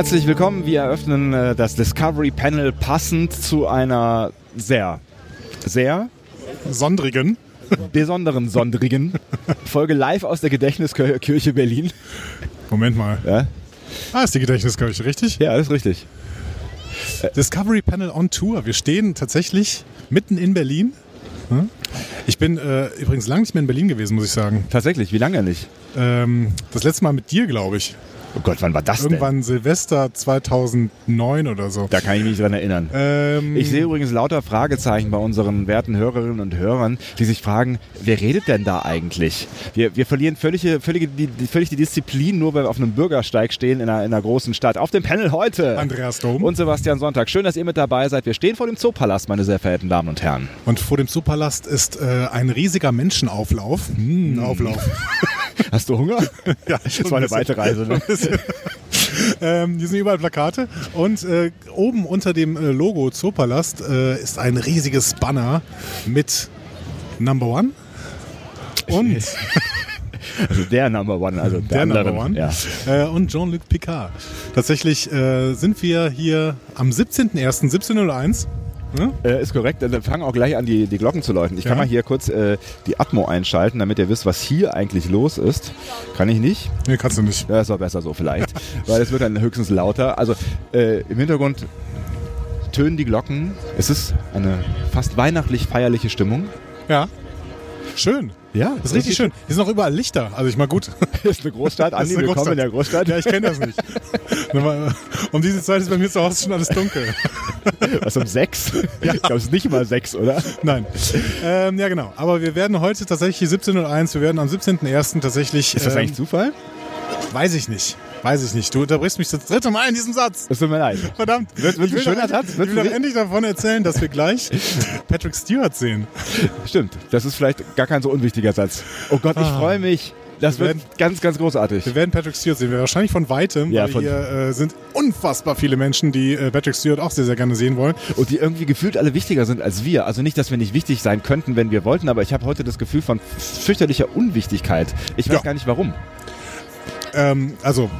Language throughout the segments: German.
Herzlich willkommen. Wir eröffnen äh, das Discovery Panel passend zu einer sehr, sehr Sondrigen. besonderen, sondrigen Folge live aus der Gedächtniskirche Berlin. Moment mal. Ja, Ah, ist die Gedächtniskirche, richtig? ja ist richtig. Discovery Panel on Tour. Wir stehen tatsächlich mitten in Berlin. Hm? Ich bin äh, übrigens lange nicht mehr in Berlin gewesen, muss ich sagen. Tatsächlich, wie lange nicht? Ähm, das letzte Mal mit dir, glaube ich. Oh Gott, wann war das denn? Irgendwann Silvester 2009 oder so. Da kann ich mich dran erinnern. Ähm, Ich sehe übrigens lauter Fragezeichen bei unseren werten Hörerinnen und Hörern, die sich fragen, wer redet denn da eigentlich? Wir, wir verlieren völlig, völlig, die, die- völlig die Disziplin, nur weil wir auf einem Bürgersteig stehen in einer, in einer großen Stadt. Auf dem Panel heute. Andreas Dom. Und Sebastian Sonntag. Schön, dass ihr mit dabei seid. Wir stehen vor dem Zoopalast, meine sehr verehrten Damen und Herren. Und vor dem Zoopalast ist äh, ein riesiger Menschenauflauf. Hm, Auflauf. Hast du Hunger? ja, Das war eine weite Reise. Ne? Ähm, hier sind überall Plakate und äh, oben unter dem äh, Logo Zoopalast äh, ist ein riesiges Banner mit Number One und Also der Number One, also der, der andere. Number One Ja. äh, und Jean-Luc Picard. Tatsächlich äh, sind wir hier am 17.01. 17.01 Ne? Äh, ist korrekt. Dann fangen auch gleich an, die, die Glocken zu läuten. Ich kann Ja. mal hier kurz äh, die Atmo einschalten, damit ihr wisst, was hier eigentlich los ist. Kann ich nicht. Nee, kannst du nicht. Ja, das war besser so vielleicht. Weil es wird dann höchstens lauter. Also äh, im Hintergrund tönen die Glocken. Es ist eine fast weihnachtlich feierliche Stimmung. Ja. Schön. Ja, Das ist richtig schön. Hier sind auch überall Lichter. Also ich mal gut. Das ist eine Großstadt. Andi, eine willkommen in der Großstadt. Ja, ich kenne das nicht. Um diese Zeit ist bei mir zu Hause schon alles dunkel. Was um sechs? Ja. Ich glaube, es ist nicht mal sechs, oder? Nein. Ähm, ja, genau. Aber wir werden heute tatsächlich 17.01 wir werden am 17.01. tatsächlich. Ist das ähm, eigentlich Zufall? Weiß ich nicht. Weiß ich nicht. Du unterbrichst mich das dritte Mal in diesem Satz. Es tut mir leid. Verdammt. Wird- wird ich will ein schöner doch, Satz? Ich will doch endlich davon erzählen, dass wir gleich Patrick Stewart sehen. Stimmt. Das ist vielleicht gar kein so unwichtiger Satz. Oh Gott, ich Ah. freue mich. Das Wir wird werden- ganz, ganz großartig. Wir werden Patrick Stewart sehen. Wir wahrscheinlich von weitem, Ja, weil von- hier äh, sind unfassbar viele Menschen, die äh, Patrick Stewart auch sehr, sehr gerne sehen wollen. Und die irgendwie gefühlt alle wichtiger sind als wir. Also nicht, dass wir nicht wichtig sein könnten, wenn wir wollten, aber ich habe heute das Gefühl von fürchterlicher Unwichtigkeit. Ich weiß Ja. gar nicht warum. Ähm, also,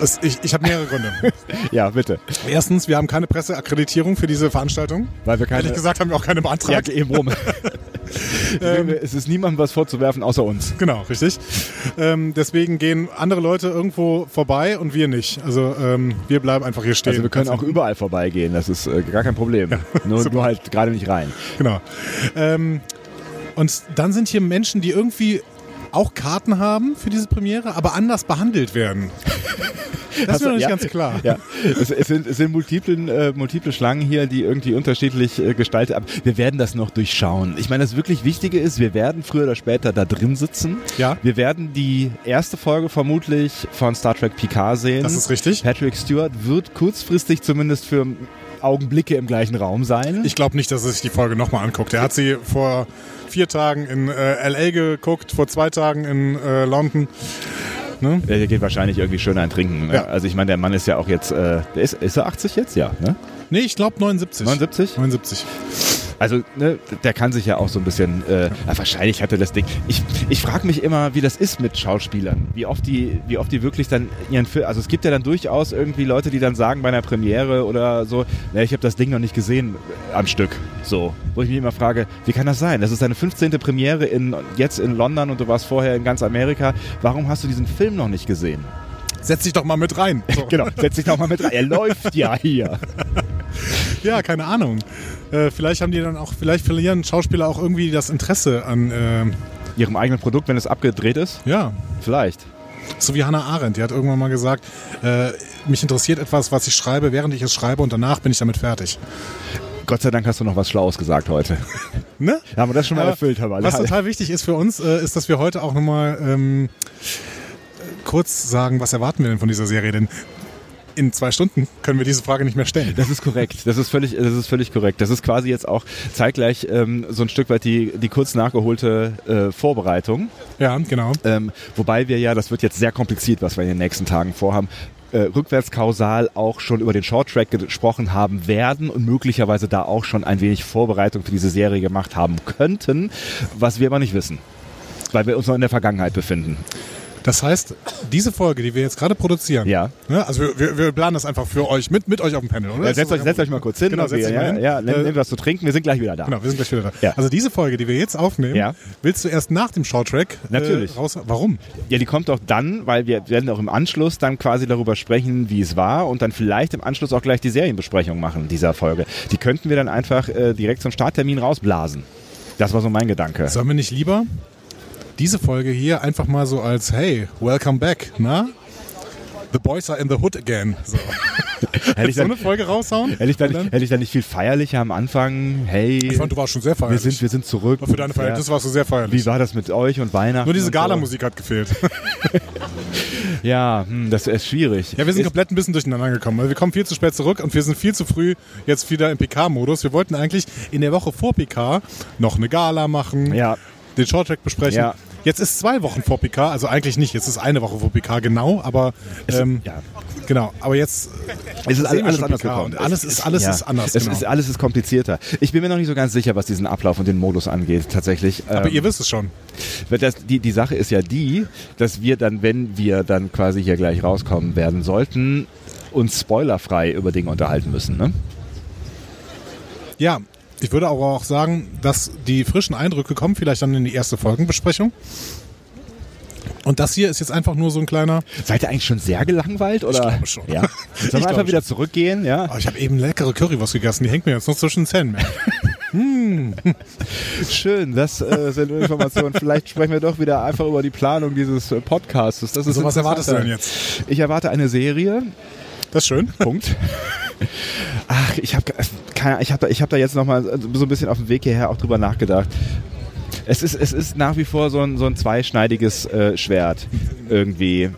es, ich, ich habe mehrere Gründe. Ja, bitte. Erstens, wir haben keine Presseakkreditierung für diese Veranstaltung. Weil wir keine. Ehrlich gesagt haben wir auch keine ja, beantragt. eben rum. Ähm, es ist niemandem was vorzuwerfen, außer uns. Genau, richtig. Ähm, deswegen gehen andere Leute irgendwo vorbei und wir nicht. Also ähm, wir bleiben einfach hier stehen. Also wir können auch überall vorbeigehen, das ist äh, gar kein Problem. nur, super. nur halt gerade nicht rein. Genau. Ähm, und dann sind hier Menschen, die irgendwie auch Karten haben für diese Premiere, aber anders behandelt werden. Das ist mir noch nicht ja, ganz klar. Ja, es, es sind, es sind multiplen, äh, multiple Schlangen hier, die irgendwie unterschiedlich äh, gestaltet. Aber wir werden das noch durchschauen. Ich meine, das wirklich Wichtige ist, wir werden früher oder später da drin sitzen. Ja. Wir werden die erste Folge vermutlich von Star Trek Picard sehen. Das ist richtig. Patrick Stewart wird kurzfristig zumindest für Augenblicke im gleichen Raum sein. Ich glaube nicht, dass er sich die Folge nochmal anguckt. Er hat sie vor vier Tagen in äh, LA geguckt, vor zwei Tagen in äh, London. Ne? der geht wahrscheinlich irgendwie schön ein Trinken. Ne? Ja. Also ich meine, der Mann ist ja auch jetzt, äh, ist, ist er 80 jetzt? Ja, ne? Nee, ich glaube 79. 79? 79. Also, ne, der kann sich ja auch so ein bisschen, äh, wahrscheinlich hatte das Ding. Ich, ich frage mich immer, wie das ist mit Schauspielern. Wie oft die, wie oft die wirklich dann ihren Film, also es gibt ja dann durchaus irgendwie Leute, die dann sagen bei einer Premiere oder so, na, ich habe das Ding noch nicht gesehen äh, am Stück. So. Wo ich mich immer frage, wie kann das sein? Das ist deine 15. Premiere in, jetzt in London und du warst vorher in ganz Amerika. Warum hast du diesen Film noch nicht gesehen? Setz dich doch mal mit rein. So. Genau, setz dich doch mal mit rein. Er läuft ja hier. Ja, keine Ahnung. Äh, vielleicht haben die dann auch, vielleicht verlieren Schauspieler auch irgendwie das Interesse an, äh, Ihrem eigenen Produkt, wenn es abgedreht ist? ja, Vielleicht. so wie Hannah Arendt. Die hat irgendwann mal gesagt, äh, mich interessiert etwas, was ich schreibe, während ich es schreibe und danach bin ich damit fertig. Gott sei Dank hast du noch was Schlaues gesagt heute. Ne? Haben wir das schon mal Aber erfüllt, wir Was total wichtig ist für uns, äh, ist, dass wir heute auch nochmal ähm, kurz sagen, was erwarten wir denn von dieser Serie? Denn in zwei Stunden können wir diese Frage nicht mehr stellen. Das ist korrekt. Das ist völlig, das ist völlig korrekt. Das ist quasi jetzt auch zeitgleich ähm, so ein Stück weit die, die kurz nachgeholte äh, Vorbereitung. Ja, genau. Ähm, wobei wir ja, das wird jetzt sehr kompliziert, was wir in den nächsten Tagen vorhaben, äh, rückwärtskausal auch schon über den Shorttrack gesprochen haben werden und möglicherweise da auch schon ein wenig Vorbereitung für diese Serie gemacht haben könnten, was wir aber nicht wissen. Weil wir uns noch in der Vergangenheit befinden. Das heißt, diese Folge, die wir jetzt gerade produzieren, Ja. ne, also wir, wir, wir planen das einfach für euch, mit, mit euch auf dem Panel, oder? Ja, setzt, euch, setzt euch mal kurz hin. Genau, setzt wir- ja, hin. ja, nehmt, Äh, nehmt was zu trinken, wir sind gleich wieder da. Genau, wir sind gleich wieder da. Ja. Also diese Folge, die wir jetzt aufnehmen, Ja. willst du erst nach dem Showtrack Natürlich. Äh, raus? Warum? Ja, die kommt auch dann, weil wir werden auch im Anschluss dann quasi darüber sprechen, wie es war und dann vielleicht im Anschluss auch gleich die Serienbesprechung machen dieser Folge. Die könnten wir dann einfach äh, direkt zum Starttermin rausblasen. Das war so mein Gedanke. Sollen wir nicht lieber diese Folge hier einfach mal so als Hey, welcome back, na? The boys are in the hood again. So, Hätte ich, so dann, eine Folge raushauen? hätte, ich dann nicht, hätte ich dann nicht viel feierlicher am Anfang? Hey, Ich fand, du warst schon sehr wir feierlich. sind, wir sind zurück. Für deine Verhältnisse warst du sehr feierlich. Wie war das mit euch und Weihnachten? Nur diese und so? Gala-Musik hat gefehlt. Ja, hm, das ist schwierig. Ja, wir sind Ist- komplett ein bisschen durcheinander gekommen. weil Wir kommen viel zu spät zurück und wir sind viel zu früh jetzt wieder im PK-Modus. Wir wollten eigentlich in der Woche vor PK noch eine Gala machen, Ja. den Shorttrack besprechen. Ja. Jetzt ist zwei Wochen vor PK, also eigentlich nicht. Jetzt ist eine Woche vor PK, genau. Aber ähm, ja. genau. Aber jetzt Es ist alles, alles anders PK gekommen. alles ist alles ja, ist anders. Es genau. ist, alles ist komplizierter. Ich bin mir noch nicht so ganz sicher, was diesen Ablauf und den Modus angeht, tatsächlich. aber Ähm, ihr wisst es schon. Das, die, die Sache ist ja die, dass wir dann, wenn wir dann quasi hier gleich rauskommen werden sollten, uns spoilerfrei über Dinge unterhalten müssen. Ne? Ja, ich würde aber auch sagen, dass die frischen Eindrücke kommen vielleicht dann in die erste Folgenbesprechung. Und das hier ist jetzt einfach nur so ein kleiner. Seid ihr eigentlich schon sehr gelangweilt? Oder? glaube schon. Ja. Sollen Ich wir einfach wieder zurückgehen? Ja. Oh, ich habe eben leckere Currywurst gegessen, die hängt mir jetzt noch zwischen den Zähnen. Schön, das äh, sind Informationen. Vielleicht sprechen wir doch wieder einfach über die Planung dieses äh, Podcasts. Das ist Also was erwartest du denn jetzt? Ich erwarte eine Serie. Das ist schön. Punkt. Ach, ich habe ich hab da, ich hab da jetzt nochmal so ein bisschen auf dem Weg hierher auch drüber nachgedacht. Es ist, es ist nach wie vor so ein, so ein zweischneidiges äh, Schwert irgendwie.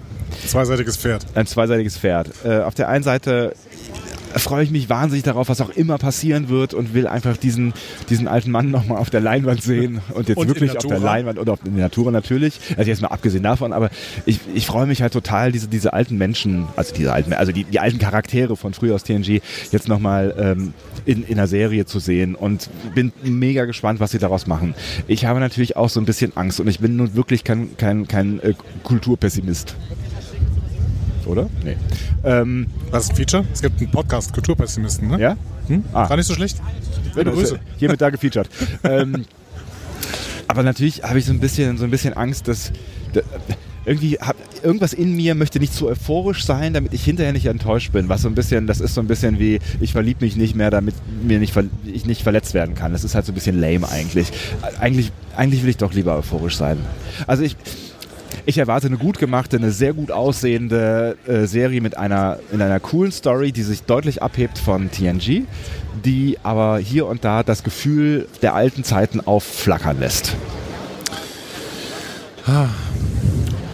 Zweiseitiges Pferd. Ein zweiseitiges Pferd. Äh, auf der einen Seite freue ich mich wahnsinnig darauf, was auch immer passieren wird und will einfach diesen, diesen alten Mann nochmal auf der Leinwand sehen und jetzt Und wirklich auf der. Leinwand und auf, in der Natur natürlich. Also jetzt mal abgesehen davon, aber ich, ich freue mich halt total, diese, diese alten Menschen, also diese alten, also die, die alten Charaktere von früher aus TNG jetzt nochmal ähm, in, in einer Serie zu sehen und bin mega gespannt, was sie daraus machen. Ich habe natürlich auch so ein bisschen Angst und ich bin nun wirklich kein, kein, kein äh, Kulturpessimist. Oder? Nee. Ähm, Was ist ein Feature? Es gibt einen Podcast Kulturpessimisten, ne? ja? Hm? Ah. War nicht so schlecht? Liebe Grüße. Hiermit da gefeatured. ähm, aber natürlich habe ich so ein bisschen, so ein bisschen Angst, dass da, irgendwie hab, irgendwas in mir möchte nicht zu euphorisch sein, damit ich hinterher nicht enttäuscht bin. Was so ein bisschen, das ist so ein bisschen wie, ich verliebe mich nicht mehr, damit mir nicht, ver- ich nicht verletzt werden kann. Das ist halt so ein bisschen lame eigentlich. Eigentlich, eigentlich will ich doch lieber euphorisch sein. Also ich, ich erwarte eine gut gemachte, eine sehr gut aussehende äh, Serie mit einer, in einer coolen Story, die sich deutlich abhebt von TNG, die aber hier und da das Gefühl der alten Zeiten aufflackern lässt.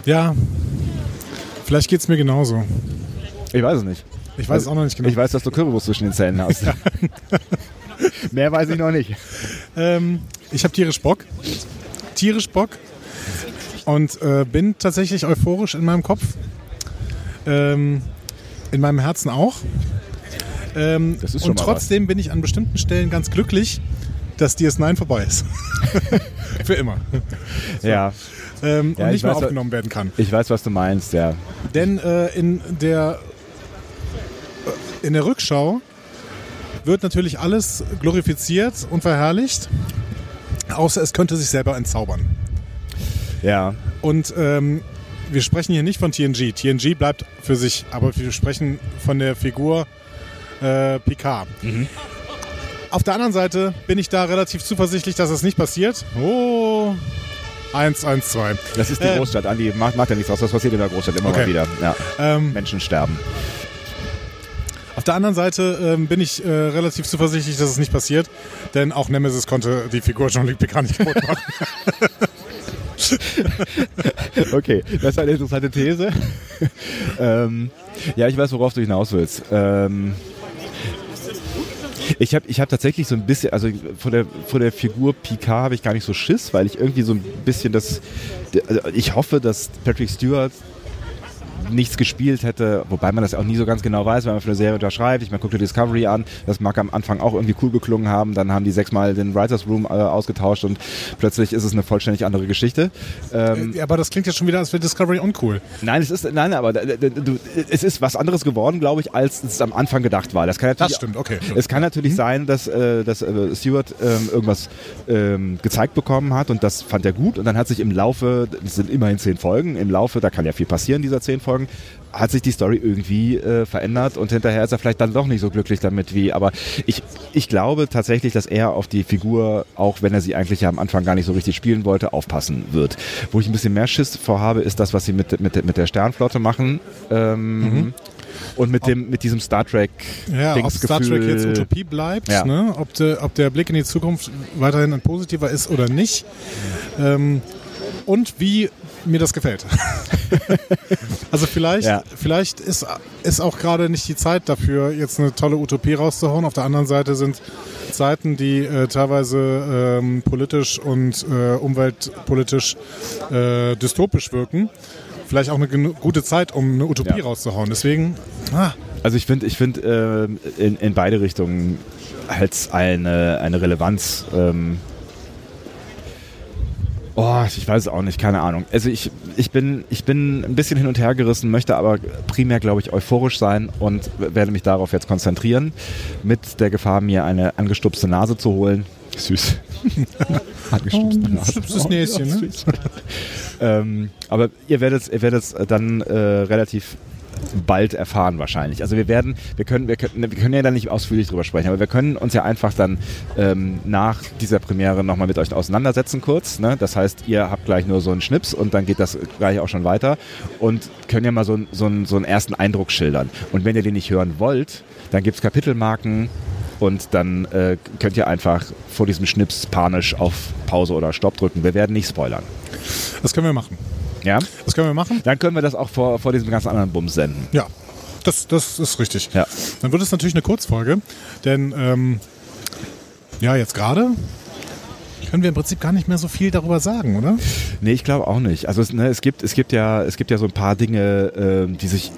Ja. Vielleicht geht's mir genauso. Ich weiß es nicht. Ich weiß es auch noch nicht genau. Ich weiß, dass du Currywurst zwischen den Zähnen hast. Mehr weiß ich noch nicht. Ähm, ich habe tierisch Bock. Tierisch Bock. Und äh, bin tatsächlich euphorisch in meinem Kopf. Ähm, in meinem Herzen auch. Ähm, Das ist schon und trotzdem bin ich an bestimmten Stellen ganz glücklich, dass DS9 vorbei ist. Für immer. Ja, Ähm, Ja, und ich nicht mehr weiß, wa- aufgenommen werden kann. ich weiß, was du meinst, ja. Denn äh, in der in der Rückschau wird natürlich alles glorifiziert und verherrlicht, außer es könnte sich selber entzaubern. Ja, Und ähm, wir sprechen hier nicht von TNG. TNG bleibt für sich, aber wir sprechen von der Figur äh, Picard. Auf der anderen Seite bin ich da relativ zuversichtlich, dass es nicht passiert. Oh, 1, 1, 2. das ist die Äh. Großstadt, Andi. Macht, macht ja nichts aus. Das passiert in der Großstadt immer Okay. mal wieder. Ja. Ähm, Menschen sterben. Auf der anderen Seite ähm, bin ich äh, relativ zuversichtlich, dass es nicht passiert, denn auch Nemesis konnte die Figur Jean-Luc Picard nicht kaputt machen. Okay, das ist eine interessante These. ähm, ja, ich weiß, worauf du hinaus willst. Ähm, ich habe ich hab tatsächlich so ein bisschen, also vor der, vor der Figur Picard habe ich gar nicht so Schiss, weil ich irgendwie so ein bisschen das, also ich hoffe, dass Patrick Stewart nichts gespielt hätte, wobei man das auch nie so ganz genau weiß, wenn man für eine Serie unterschreibt. Ich meine, guck dir Discovery an, das mag am Anfang auch irgendwie cool geklungen haben, dann haben die sechsmal den Writers Room äh, ausgetauscht und plötzlich ist es eine vollständig andere Geschichte. Ähm, ja, aber das klingt ja schon wieder, als wäre Discovery uncool. Nein, es ist, nein, aber du, es ist was anderes geworden, glaube ich, als es am Anfang gedacht war. Das, kann natürlich, das stimmt, okay. Es kann natürlich mhm. sein, dass, äh, dass äh, Stewart ähm, irgendwas ähm, gezeigt bekommen hat und das fand er gut und dann hat sich im Laufe, es sind immerhin zehn Folgen, im Laufe, da kann ja viel passieren, dieser zehn Folgen, hat sich die Story irgendwie äh, verändert und hinterher ist er vielleicht dann doch nicht so glücklich damit wie. Aber ich, ich glaube tatsächlich, dass er auf die Figur, auch wenn er sie eigentlich ja am Anfang gar nicht so richtig spielen wollte, aufpassen wird. Wo ich ein bisschen mehr Schiss vorhabe, ist das, was sie mit, mit, mit der Sternflotte machen. Ähm, mhm. Und mit, dem, mit diesem Star Trek Ja, ob Star Trek jetzt Utopie bleibt, ja. ne? ob, de, ob der Blick in die Zukunft weiterhin ein positiver ist oder nicht. Ähm, und wie mir das gefällt. also vielleicht, ja. vielleicht ist, ist auch gerade nicht die Zeit dafür, jetzt eine tolle Utopie rauszuhauen. Auf der anderen Seite sind Zeiten, die äh, teilweise ähm, politisch und äh, umweltpolitisch äh, dystopisch wirken. Vielleicht auch eine gute Zeit, um eine Utopie ja. rauszuhauen. Deswegen. Ah. Also ich finde, ich finde äh, in, in beide Richtungen es eine, eine Relevanz. Ähm, Oh, ich weiß es auch nicht, keine Ahnung. Also ich, ich, bin, ich bin ein bisschen hin und her gerissen, möchte aber primär, glaube ich, euphorisch sein und werde mich darauf jetzt konzentrieren, mit der Gefahr, mir eine angestupste Nase zu holen. Süß. angestupste Nase. Oh, Näschen, ne? ähm, aber ihr werdet, ihr werdet dann äh, relativ bald erfahren wahrscheinlich. Also wir werden, wir können, wir können, wir können ja da nicht ausführlich drüber sprechen, aber wir können uns ja einfach dann ähm, nach dieser Premiere nochmal mit euch auseinandersetzen kurz. Ne? Das heißt, ihr habt gleich nur so einen Schnips und dann geht das gleich auch schon weiter und können ja mal so, so, so einen ersten Eindruck schildern. Und wenn ihr den nicht hören wollt, dann gibt es Kapitelmarken, und dann äh, könnt ihr einfach vor diesem Schnips panisch auf Pause oder Stopp drücken. Wir werden nicht spoilern. Das können wir machen. Ja? Das können wir machen. Dann können wir das auch vor, vor diesem ganz anderen Bums senden. Ja, das, das ist richtig. Ja. Dann wird es natürlich eine Kurzfolge, denn ähm, ja, jetzt gerade können wir im Prinzip gar nicht mehr so viel darüber sagen, oder? Nee, ich glaube auch nicht. Also es, ne, es, gibt, es, gibt ja, es gibt ja so ein paar Dinge, äh, die sich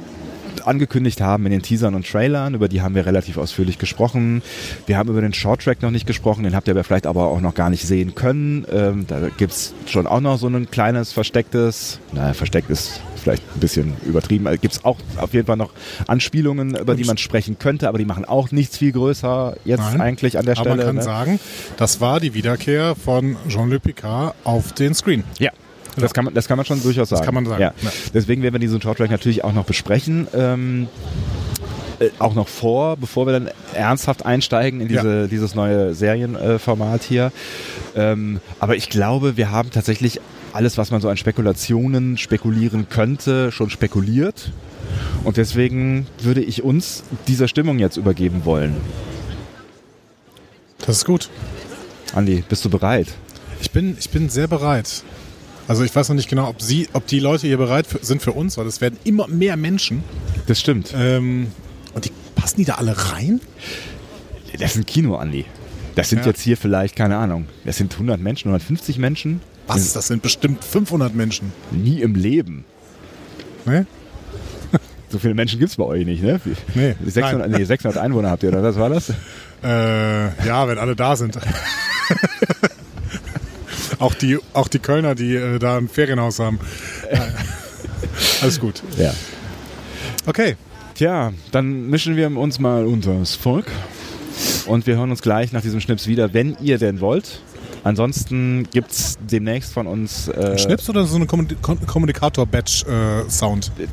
angekündigt haben in den Teasern und Trailern, über die haben wir relativ ausführlich gesprochen. Wir haben über den Shorttrack noch nicht gesprochen, den habt ihr vielleicht aber auch noch gar nicht sehen können. Ähm, da gibt es schon auch noch so ein kleines verstecktes, naja, versteckt ist vielleicht ein bisschen übertrieben. Also gibt es auch auf jeden Fall noch Anspielungen, über die man sprechen könnte, aber die machen auch nichts viel größer jetzt Nein, eigentlich an der Stelle. Aber man kann ne? sagen, das war die Wiederkehr von Jean-Luc Picard auf den Screen. Ja, das kann, man, das kann man schon durchaus sagen. Das kann man sagen. Ja. Ja. Deswegen werden wir diesen Shorttrack natürlich auch noch besprechen. Ähm, äh, auch noch vor, bevor wir dann ernsthaft einsteigen in diese, ja. dieses neue Serienformat äh, hier. Ähm, aber ich glaube, wir haben tatsächlich alles, was man so an Spekulationen spekulieren könnte, schon spekuliert. Und deswegen würde ich uns dieser Stimmung jetzt übergeben wollen. Das ist gut. Andi, bist du bereit? Ich bin, ich bin sehr bereit. Also ich weiß noch nicht genau, ob sie, ob die Leute hier bereit für, sind für uns, weil es werden immer mehr Menschen. Das stimmt. Ähm, und die passen die da alle rein? Das ist ein Kino, Andi. Das sind ja. jetzt hier vielleicht, keine Ahnung, das sind 100 Menschen, 150 Menschen. Was? Das sind bestimmt 500 Menschen. Nie im Leben. Ne? So viele Menschen gibt es bei euch nicht, ne? Nee, 600, nee, 600 Einwohner habt ihr, oder was war das? Äh, ja, wenn alle da sind. Auch die, auch die Kölner, die äh, da ein Ferienhaus haben. Alles gut. Ja. Okay. Tja, dann mischen wir uns mal unter das Volk. Und wir hören uns gleich nach diesem Schnips wieder, wenn ihr denn wollt. Ansonsten gibt es demnächst von uns. Äh, Schnips oder so eine Kommunikator-Badge-Sound? Äh,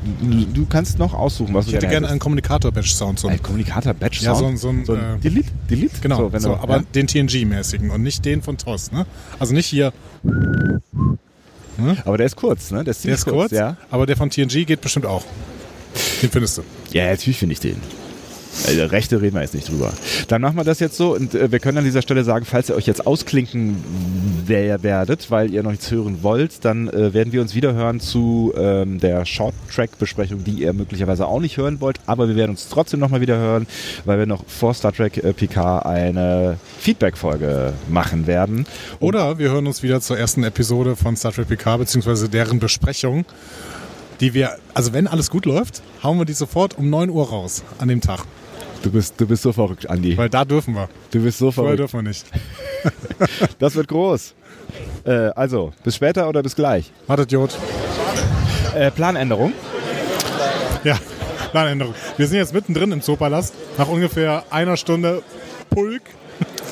du kannst noch aussuchen, was ich du Ich hätte gerne einen Kommunikator-Badge-Sound. So ein Kommunikator-Badge-Sound? Ja, so, so ein. So ein äh, Delete? Delete? Genau, so, so, du, aber ja? den TNG-mäßigen und nicht den von TOS. Ne? Also nicht hier. Ne? Aber der ist kurz, ne? Der ist, der ist kurz, kurz, ja. Aber der von TNG geht bestimmt auch. Den findest du. Ja, natürlich finde ich den. Also Rechte reden wir jetzt nicht drüber. Dann machen wir das jetzt so und äh, wir können an dieser Stelle sagen, falls ihr euch jetzt ausklinken werdet, weil ihr noch nichts hören wollt, dann äh, werden wir uns wieder hören zu ähm, der Short-Track-Besprechung, die ihr möglicherweise auch nicht hören wollt, aber wir werden uns trotzdem nochmal wieder hören, weil wir noch vor Star Trek äh, PK eine Feedback-Folge machen werden. Und Oder wir hören uns wieder zur ersten Episode von Star Trek PK, beziehungsweise deren Besprechung die wir, also wenn alles gut läuft, hauen wir die sofort um 9 Uhr raus an dem Tag. Du bist, du bist so verrückt, Andi. Weil da dürfen wir. Du bist so Vorher verrückt. dürfen wir nicht. Das wird groß. Äh, also, bis später oder bis gleich? Wartet, Jod. Äh, Planänderung. Ja, Planänderung. Wir sind jetzt mittendrin im Zoopalast. Nach ungefähr einer Stunde Pulk.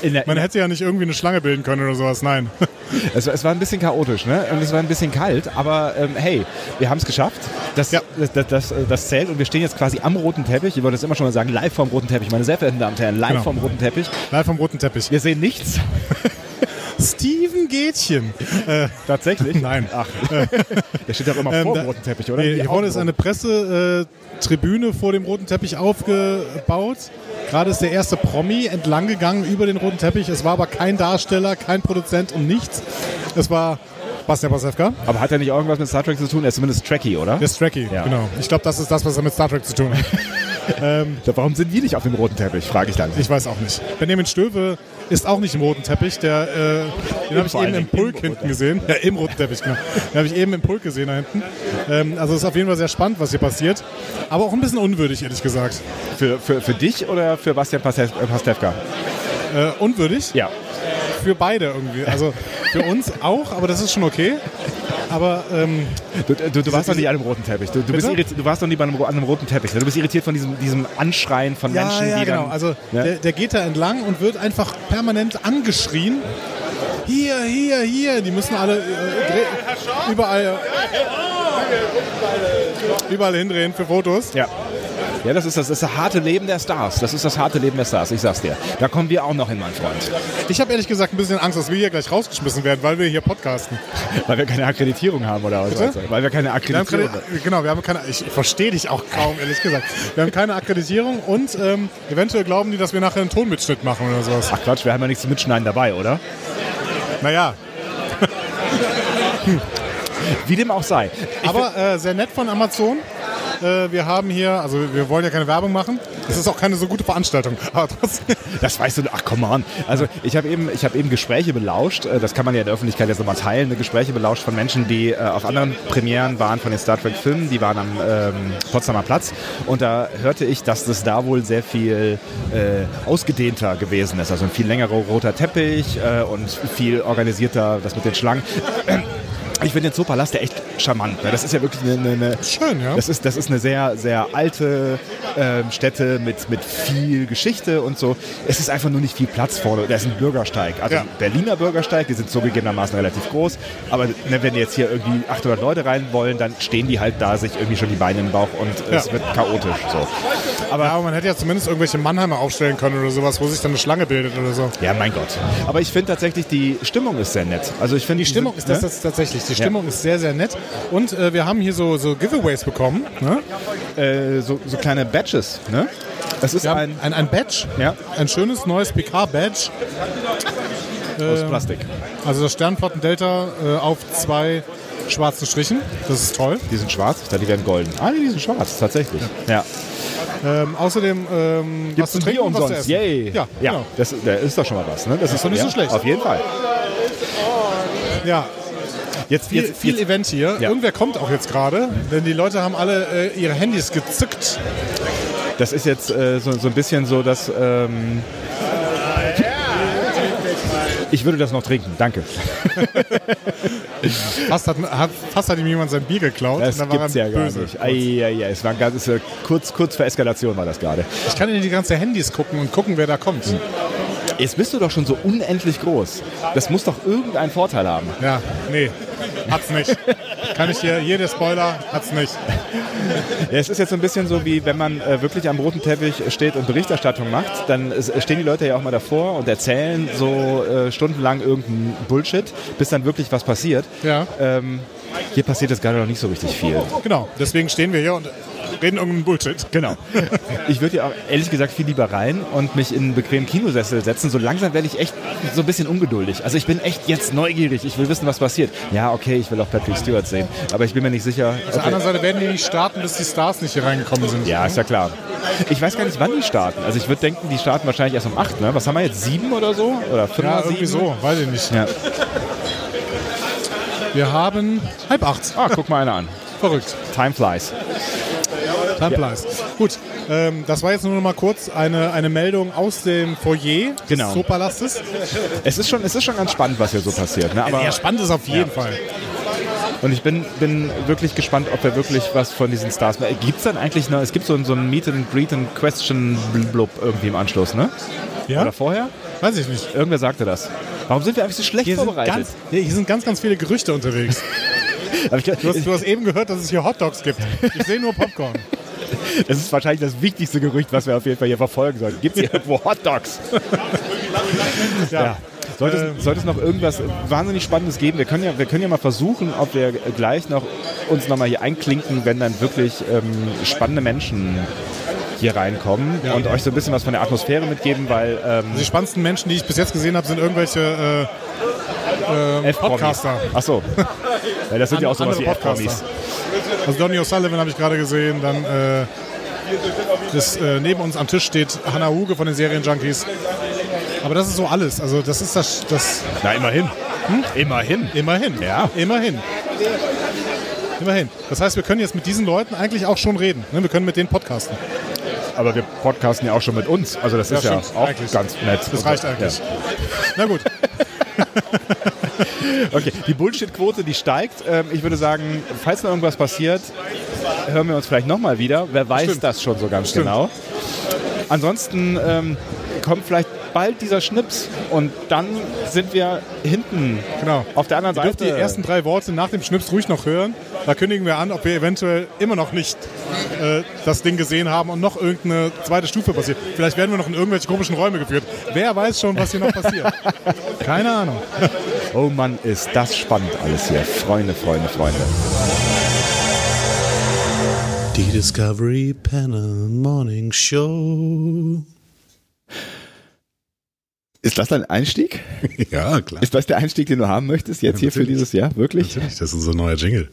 In der, Man hätte ja nicht irgendwie eine Schlange bilden können oder sowas. Nein. es, es war ein bisschen chaotisch, ne? Und es war ein bisschen kalt, aber ähm, hey, wir haben es geschafft. Das, Ja. das, das, das, das zählt und wir stehen jetzt quasi am roten Teppich. Ich wollte das immer schon mal sagen, live vom roten Teppich. Meine sehr verehrten Damen und Herren, live Genau. vom roten Teppich. Live vom roten Teppich. Wir sehen nichts. Steven Gätchen. Äh, Tatsächlich? Nein. Ach, der steht doch immer Ähm, vor dem roten Teppich, oder? Nee, vorne ist eine Pressetribüne vor dem roten Teppich aufgebaut. Gerade ist der erste Promi entlang gegangen über den roten Teppich. Es war aber kein Darsteller, kein Produzent und nichts. Es war Bastian Pasewka. Aber hat er nicht irgendwas mit Star Trek zu tun? Er ist zumindest tracky, oder? Der ist Trekkie, Ja. genau. Ich glaube, das ist das, was er mit Star Trek zu tun hat. Warum sind die nicht auf dem roten Teppich, frage ich dann. Ich weiß auch nicht. Benjamin Stöwe ist auch nicht im roten Teppich. Der, äh, den habe ich eben im Pulk hinten gesehen. Ja, im roten Teppich, genau. Den habe ich eben im Pulk gesehen da hinten. Ähm, also es ist auf jeden Fall sehr spannend, was hier passiert. Aber auch ein bisschen unwürdig, ehrlich gesagt. Für, für, für dich oder für Bastian Pastewka? Äh, unwürdig Ja. Für beide irgendwie. Also für uns auch, aber das ist schon okay. Aber ähm, Du, du, du warst doch nicht an einem roten Teppich. Du, du, bist irritiert, du warst doch nie bei einem, an einem roten Teppich. Du bist irritiert von diesem, diesem Anschreien von Menschen, ja, ja, die genau. dann... Also Ja? der, der geht da entlang und wird einfach permanent angeschrien. Hier, hier, hier. Die müssen alle äh, überall, überall hindrehen für Fotos. Ja. Ja, das ist das, das ist das harte Leben der Stars. Das ist das harte Leben der Stars, ich sag's dir. Da kommen wir auch noch hin, mein Freund. Ich habe ehrlich gesagt ein bisschen Angst, dass wir hier gleich rausgeschmissen werden, weil wir hier podcasten. Weil wir keine Akkreditierung haben oder was? Bitte? Weil wir keine haben Akkreditierung keine, genau, wir haben keine. Ich verstehe dich auch kaum, ehrlich gesagt. Wir haben keine Akkreditierung und ähm, eventuell glauben die, dass wir nachher einen Tonmitschnitt machen oder sowas. Ach Quatsch, wir haben ja nichts zum Mitschneiden dabei, oder? Naja, Wie dem auch sei. Ich aber äh, sehr nett von Amazon. Äh, wir haben hier, also wir wollen ja keine Werbung machen. Es ist auch keine so gute Veranstaltung. Das weißt du, ach come on. Also ich habe eben, habe eben Gespräche belauscht, äh, das kann man ja in der Öffentlichkeit jetzt nochmal teilen, ne? Gespräche belauscht von Menschen, die äh, auf anderen Premieren waren von den Star Trek Filmen, die waren am ähm, Potsdamer Platz und da hörte ich, dass das da wohl sehr viel äh, ausgedehnter gewesen ist, also ein viel längerer roter Teppich und viel organisierter, das mit den Schlangen. Ich finde den Zoopalast ja echt charmant. Ne? Das ist ja wirklich eine, eine, eine Schön, ja. das ist, das ist eine sehr, sehr alte ähm, Stätte mit, mit viel Geschichte und so. Es ist einfach nur nicht viel Platz vorne. Da ist ein Bürgersteig. Also Ja. ein Berliner Bürgersteig, die sind zugegebenermaßen relativ groß. Aber ne, wenn jetzt hier irgendwie 800 Leute rein wollen, dann stehen die halt da sich irgendwie schon die Beine im Bauch und es Ja. wird chaotisch. So. Aber, aber man hätte ja zumindest irgendwelche Mannheimer aufstellen können oder sowas, wo sich dann eine Schlange bildet oder so. Ja, mein Gott. Aber ich finde tatsächlich, die Stimmung ist sehr nett. Also ich finde Die Stimmung ist das, ne? das tatsächlich. Die Stimmung ist sehr, sehr nett. Und äh, wir haben hier so, so Giveaways bekommen. Ne? äh, so, so kleine Badges. Ne? Das ist ein ein, ein Badge. Ja. Ein schönes neues PK-Badge. aus Plastik. Also das Sternflotten-Delta äh, auf zwei schwarzen Strichen. Das ist toll. Die sind schwarz, ich dachte, die werden golden. Ah, nee, die sind schwarz, tatsächlich. Ja. Ähm, außerdem ähm, was Gibt's zu ein trinken Bier was zu umsonst? Yay! Ja, ja genau. das, das ist doch schon mal was. Ne? Das, ist doch nicht ja, so schlecht. Auf jeden Fall. Ja, Jetzt, viel, jetzt, viel jetzt, Event hier. Ja. Irgendwer kommt auch jetzt gerade, denn die Leute haben alle äh, ihre Handys gezückt. das ist jetzt äh, so, so ein bisschen so, dass. Ähm, ich würde das noch trinken, danke. Fast hat, hat, fast hat ihm jemand sein Bier geklaut. Das und dann war gibt's er ja gar böse. nicht. Ei, ei, ei, es war ein ganz, äh, kurz, kurz vor Eskalation war das gerade. Ich kann in die ganze Handys gucken und gucken, wer da kommt. Jetzt bist du doch schon so unendlich groß. Das muss doch irgendeinen Vorteil haben. Ja, nee, hat's nicht. Kann ich hier, jeder Spoiler, hat's nicht. Ja, es ist jetzt so ein bisschen so, wie wenn man äh, wirklich am roten Teppich steht und Berichterstattung macht, dann es- stehen die Leute ja auch mal davor und erzählen so äh, stundenlang irgendeinen Bullshit, bis dann wirklich was passiert. Ja, Ähm, hier passiert jetzt gerade noch nicht so richtig viel. genau. Deswegen stehen wir hier und reden irgendeinen Bullshit. Genau. Ich würde ja auch ehrlich gesagt viel lieber rein und mich in einen bequemen Kinosessel setzen. So langsam werde ich echt so ein bisschen ungeduldig. Also ich bin echt jetzt neugierig. Ich will wissen, was passiert. Ja, okay, ich will auch Patrick Stewart sehen. Aber ich bin mir nicht sicher. Auf der Okay. anderen Seite werden die nicht starten, bis die Stars nicht hier reingekommen sind. Ja, ist ja klar. Ich weiß gar nicht, wann die starten. Also ich würde denken, die starten wahrscheinlich erst um 8, ne? Was haben wir jetzt? 7 oder so? Oder 5 Ja, irgendwie 7? so, weiß ich nicht. Ja. Wir haben halb acht. Ah, guck mal einer an. Verrückt. Time flies. Time flies. Gut, ähm, das war jetzt nur noch mal kurz eine, eine Meldung aus dem Foyer Genau. des Zoopalastes. Es ist schon, es ist schon ganz spannend, was hier so passiert. Ne? Aber, ja, spannend ist auf jeden Ja. Fall. Und ich bin, bin wirklich gespannt, ob wir wirklich was von diesen Stars. Gibt es dann eigentlich noch, es gibt so so ein Meet and Greet and Question Blub irgendwie im Anschluss, ne? Ja? Oder vorher? Weiß ich nicht. Irgendwer sagte das. Warum sind wir eigentlich so schlecht Hier sind, vorbereitet? ganz, ja, hier sind ganz, ganz viele Gerüchte unterwegs. Du hast, du hast eben gehört, dass es hier Hotdogs gibt. Ich sehe nur Popcorn. das ist wahrscheinlich das wichtigste Gerücht, was wir auf jeden Fall hier verfolgen sollten. Gibt es hier irgendwo Hot Dogs? Ja. Sollte, Ähm. es, sollte es noch irgendwas wahnsinnig Spannendes geben? Wir können ja, wir können ja mal versuchen, ob wir gleich noch uns nochmal hier einklinken, wenn dann wirklich ähm, spannende Menschen hier reinkommen und euch so ein bisschen was von der Atmosphäre mitgeben, weil ähm, Die spannendsten Menschen, die ich bis jetzt gesehen habe, sind irgendwelche äh, F-Promis. Podcaster. Ach so. Weil das sind ja auch sowas wie Podcaster. Also Donny O'Sullivan habe ich gerade gesehen. Dann äh, das, äh, neben uns am Tisch steht Hannah Huge von den Serienjunkies. Aber das ist so alles. Also das ist das, das Na, immerhin. Hm? Immerhin. immerhin. Ja. Immerhin. Immerhin. Das heißt, wir können jetzt mit diesen Leuten eigentlich auch schon reden. Ne? Wir können mit denen podcasten. Aber wir podcasten ja auch schon mit uns. Also das ist ja, auch Eigentlich. ganz nett. Das reicht eigentlich. Na gut. Okay, die Bullshit-Quote, die steigt. Ähm, ich würde sagen, falls noch irgendwas passiert, hören wir uns vielleicht nochmal wieder. Wer weiß Stimmt. das schon so ganz Stimmt. genau. Ansonsten ähm, kommt vielleicht bald dieser Schnips und dann sind wir hinten Genau. auf der anderen Ihr dürft Seite. die ersten drei Worte nach dem Schnips ruhig noch hören. Da kündigen wir an, ob wir eventuell immer noch nicht äh, das Ding gesehen haben und noch irgendeine zweite Stufe passiert. Vielleicht werden wir noch in irgendwelche komischen Räume geführt. Wer weiß schon, was hier noch passiert. Keine Ahnung. oh Mann, ist das spannend alles hier. Freunde, Freunde, Freunde. Die Discovery Panel Morning Show. Ist das dein Einstieg? Ja, klar. Ist das der Einstieg, den du haben möchtest jetzt hier für dieses Jahr? Wirklich? Natürlich, das ist unser neuer Jingle.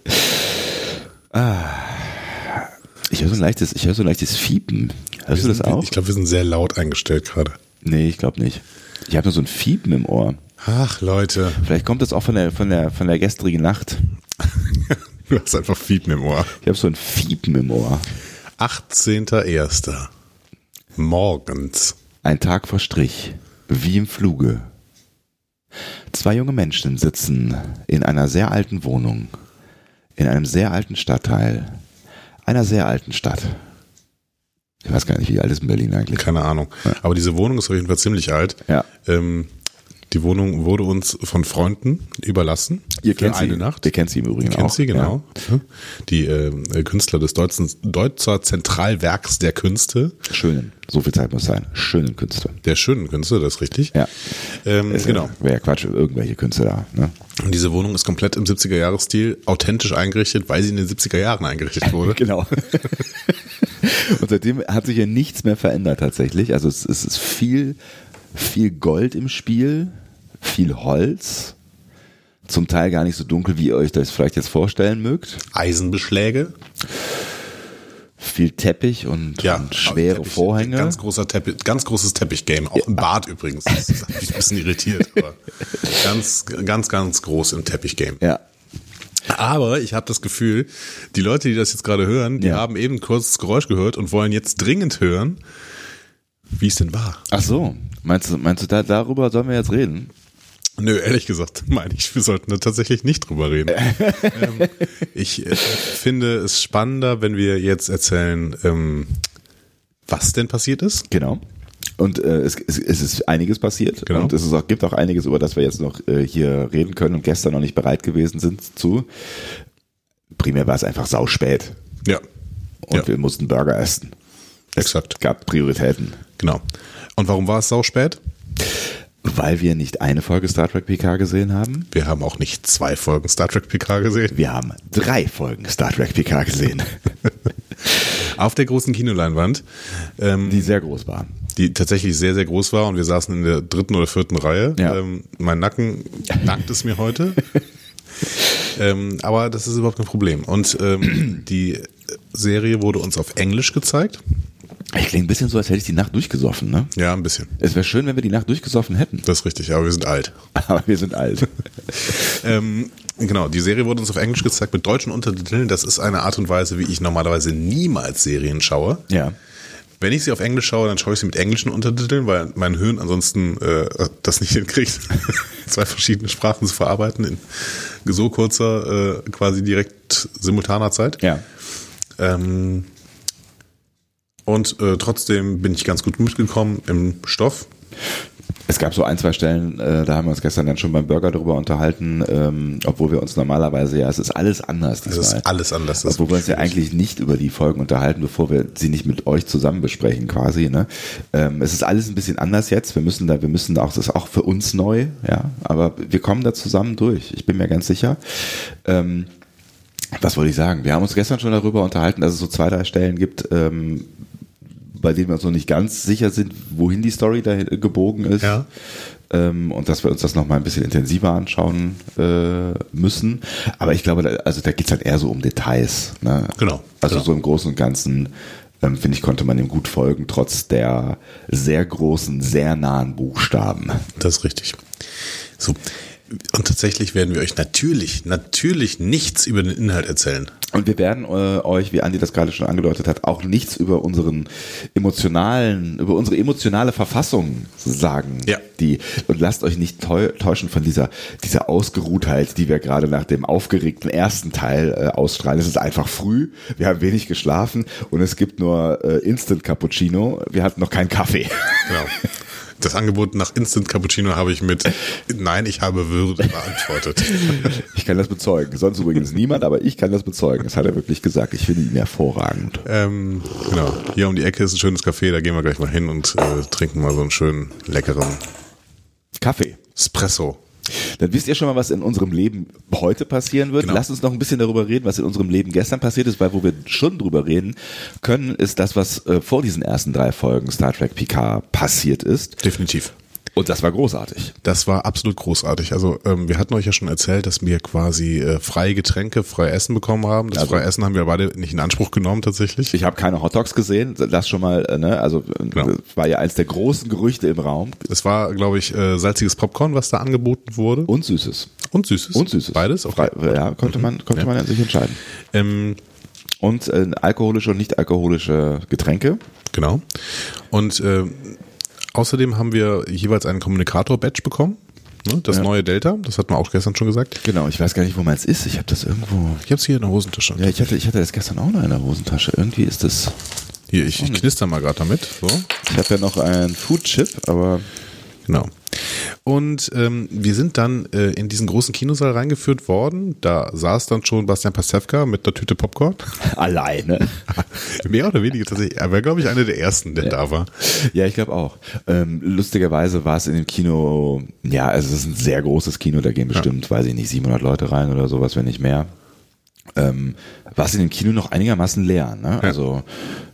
Ich höre so ein leichtes, ich höre so ein leichtes Fiepen. Hörst du das auch? Ich glaube, wir sind sehr laut eingestellt gerade. Nee, ich glaube nicht. Ich habe nur so ein Fiepen im Ohr. Ach, Leute. Vielleicht kommt das auch von der, von der, von der gestrigen Nacht. Du hast einfach Fiepen im Ohr. Ich habe so ein Fiepen im Ohr. 18.01. Morgens. Ein Tag verstrich, wie im Fluge. Zwei junge Menschen sitzen in einer sehr alten Wohnung, in einem sehr alten Stadtteil, einer sehr alten Stadt. Ich weiß gar nicht, wie alt ist in Berlin eigentlich? Keine Ahnung. Aber diese Wohnung ist auf jeden Fall ziemlich alt. Ja. Ähm, die Wohnung wurde uns von Freunden überlassen. Ihr kennt eine sie. Nacht. Ihr kennt sie im Übrigen Kennt auch. sie, genau. Die äh, Künstler des Deutschen, Deutzer Zentralwerks der Künste, Ja. Schönen. So viel Zeit muss sein. Schönen Künstler. der schönen Künste, das ist richtig. Ja. Ähm, Ist genau. Ja, Wäre ja Quatsch, irgendwelche Künstler da. Ne? Und diese Wohnung ist komplett im 70er-Jahres-Stil authentisch eingerichtet, weil sie in den 70er Jahren eingerichtet wurde. Genau. Und seitdem hat sich ja nichts mehr verändert tatsächlich. Also es, es ist viel, viel Gold im Spiel, viel Holz. Zum Teil gar nicht so dunkel, wie ihr euch das vielleicht jetzt vorstellen mögt. Eisenbeschläge. Viel Teppich und, und schwere Teppich, Vorhänge. Ganz großer Teppich, ganz großes Teppich-Game. Auch im Bad übrigens. Das hat mich ein bisschen irritiert. Aber ganz, ganz, ganz groß im Teppich-Game. ja. Aber ich habe das Gefühl, die Leute, die das jetzt gerade hören, die Ja. haben eben ein kurzes Geräusch gehört und wollen jetzt dringend hören, wie es denn war. Ach so. Meinst du, meinst du da, darüber sollen wir jetzt reden? Nö, ehrlich gesagt, meine ich, wir sollten da tatsächlich nicht drüber reden. ähm, ich äh, finde es spannender, wenn wir jetzt erzählen, ähm, was denn passiert ist. Genau. Und äh, es, es, es ist einiges passiert Genau. und es auch, gibt auch einiges, über das wir jetzt noch äh, hier reden können und gestern noch nicht bereit gewesen sind zu. Primär war es einfach sauspät Ja, und Ja. wir mussten Burger essen. exakt. gab Prioritäten. Genau. Und warum war es sau spät? Weil wir nicht eine Folge Star Trek PK gesehen haben. Wir haben auch nicht zwei Folgen Star Trek PK gesehen. Wir haben drei Folgen Star Trek PK gesehen, Auf der großen Kinoleinwand, ähm, die sehr groß waren. die tatsächlich sehr, sehr groß war und wir saßen in der dritten oder vierten Reihe. Ja. Ähm, mein Nacken dankt es mir heute. ähm, aber das ist überhaupt kein Problem. Und ähm, die Serie wurde uns auf Englisch gezeigt. Ich klinge ein bisschen so, als hätte ich die Nacht durchgesoffen, ne? Ja, ein bisschen. Es wäre schön, wenn wir die Nacht durchgesoffen hätten. Das ist richtig, aber wir sind alt. Aber wir sind alt. Ähm, genau, die Serie wurde uns auf Englisch gezeigt mit deutschen Untertiteln. Das ist eine Art und Weise, wie ich normalerweise niemals Serien schaue. ja. Wenn ich sie auf Englisch schaue, dann schaue ich sie mit englischen Untertiteln, weil mein Hirn ansonsten äh, das nicht hinkriegt, zwei verschiedene Sprachen zu verarbeiten in so kurzer, äh, quasi direkt simultaner Zeit. Ja. Ähm, und äh, trotzdem bin ich ganz gut mitgekommen im Stoff. Es gab so ein, zwei Stellen, äh, da haben wir uns gestern dann schon beim Burger drüber unterhalten, ähm, obwohl wir uns normalerweise, ja, es ist alles anders Es diesmal. ist alles anders. Das Obwohl wir uns ja eigentlich nicht über die Folgen unterhalten, bevor wir sie nicht mit euch zusammen besprechen, quasi. Ne? Ähm, es ist alles ein bisschen anders jetzt. Wir müssen da, wir müssen da auch, das ist auch für uns neu, ja. Aber wir kommen da zusammen durch. Ich bin mir ganz sicher. Ähm, was wollte ich sagen? Wir haben uns gestern schon darüber unterhalten, dass es so zwei, drei Stellen gibt, ähm, bei denen wir uns noch nicht ganz sicher sind, wohin die Story da gebogen ist. Ja. Ähm, und dass wir uns das nochmal ein bisschen intensiver anschauen äh, müssen. Aber ich glaube, da, also da geht's halt eher so um Details. Ne? Genau, Also genau. so im Großen und Ganzen, ähm, finde ich, konnte man dem gut folgen, trotz der sehr großen, sehr nahen Buchstaben. Das ist richtig. So. Und tatsächlich werden wir euch natürlich, natürlich nichts über den Inhalt erzählen. Und wir werden äh, euch, wie Andi das gerade schon angedeutet hat, auch nichts über unseren emotionalen, über unsere emotionale Verfassung sagen. Ja. Die, und lasst euch nicht täu täuschen von dieser, dieser Ausgeruhtheit, die wir gerade nach dem aufgeregten ersten Teil äh, ausstrahlen. Es ist einfach früh, wir haben wenig geschlafen und es gibt nur äh, Instant Cappuccino. Wir hatten noch keinen Kaffee. Genau. Das Angebot nach Instant Cappuccino habe ich mit Nein, ich habe Würde beantwortet. Ich kann das bezeugen. Sonst übrigens niemand, aber ich kann das bezeugen. Das hat er wirklich gesagt. Ich finde ihn hervorragend. ähm, genau. Hier um die Ecke ist ein schönes Café, da gehen wir gleich mal hin und äh, trinken mal so einen schönen, leckeren Kaffee. Espresso. Dann wisst ihr schon mal, was in unserem Leben heute passieren wird. Genau. Lasst uns noch ein bisschen darüber reden, was in unserem Leben gestern passiert ist, weil wo wir schon drüber reden können, ist das, was äh, vor diesen ersten drei Folgen Star Trek Picard passiert ist. Definitiv. Und das war großartig. Das war absolut großartig. Also ähm, wir hatten euch ja schon erzählt, dass wir quasi äh, freie Getränke, freie Essen bekommen haben. Das Also- freie Essen haben wir beide nicht in Anspruch genommen tatsächlich. Ich habe keine Hot Dogs gesehen, das schon mal, äh, ne? Also äh, Genau. das war ja eins der großen Gerüchte im Raum. Es war, glaube ich, äh, salziges Popcorn, was da angeboten wurde. Und Süßes. Und süßes. Und Süßes. Beides? Okay. Frei, ja, konnte man, konnte man sich entscheiden. Ähm, Und äh, alkoholische und nicht alkoholische Getränke. genau. Und äh, außerdem haben wir jeweils einen Kommunikator-Badge bekommen. Ne? Das Ja. neue Delta, das hatten wir auch gestern schon gesagt. Genau, ich weiß gar nicht, wo meins ist. Ich habe das irgendwo. Ich habe es hier in der Hosentasche. Ja, ich hatte, ich hatte das gestern auch noch in der Hosentasche. Irgendwie ist das. Hier, ich, ich knister mal gerade damit. So. Ich habe ja noch einen Food Chip, aber Genau. Und ähm, wir sind dann äh, in diesen großen Kinosaal reingeführt worden. Da saß dann schon Bastian Pastewka mit einer Tüte Popcorn. alleine. Mehr oder weniger tatsächlich. Er war, glaube ich, einer der ersten, der da war. Ja, ich glaube auch. Ähm, lustigerweise war es in dem Kino, ja, also es ist ein sehr großes Kino, da gehen bestimmt, weiß ich nicht, 700 Leute rein oder sowas, wenn nicht mehr. Ähm, war es in dem Kino noch einigermaßen leer. Ne? Also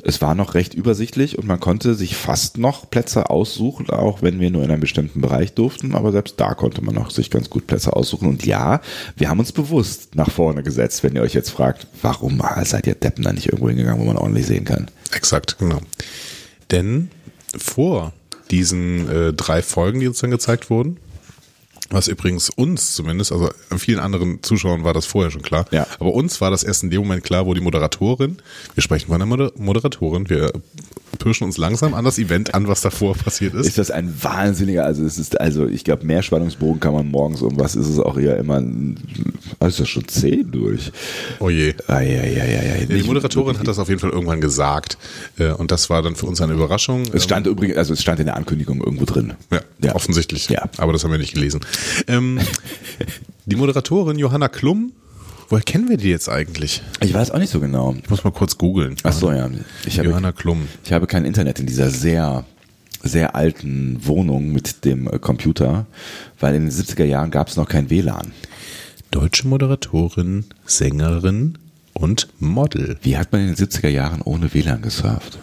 es war noch recht übersichtlich und man konnte sich fast noch Plätze aussuchen, auch wenn wir nur in einem bestimmten Bereich durften, aber selbst da konnte man noch sich ganz gut Plätze aussuchen. Und ja, wir haben uns bewusst nach vorne gesetzt, wenn ihr euch jetzt fragt, warum seid ihr Deppen da nicht irgendwo hingegangen, wo man ordentlich sehen kann? Exakt, genau. Denn vor diesen äh, drei Folgen, die uns dann gezeigt wurden, was übrigens uns zumindest, also vielen anderen Zuschauern war das vorher schon klar, Ja. aber uns war das erst in dem Moment klar, wo die Moderatorin, wir sprechen von der Moder Moderatorin, wir pirschen uns langsam an das Event an, was davor passiert ist. ist das ein wahnsinniger, also es ist, also ich glaube, mehr Spannungsbogen kann man morgens um was ist es auch eher immer, also ist das schon zehn durch. Oh je. Eieieiei. Die Moderatorin hat das auf jeden Fall irgendwann gesagt äh, und das war dann für uns eine Überraschung. Es stand übrigens, also es stand in der Ankündigung irgendwo drin. Ja, Ja. offensichtlich. Ja. Aber das haben wir nicht gelesen. Ähm, die Moderatorin Johanna Klum, woher kennen wir die jetzt eigentlich? Ich weiß auch nicht so genau. Ich muss mal kurz googeln. Ach so, ja. Ich habe, Johanna Klum. ich habe kein Internet in dieser sehr, sehr alten Wohnung mit dem äh, Computer, weil in den 70er Jahren gab es noch kein WLAN. Deutsche Moderatorin, Sängerin und Model. Wie hat man in den 70er Jahren ohne WLAN gesurft?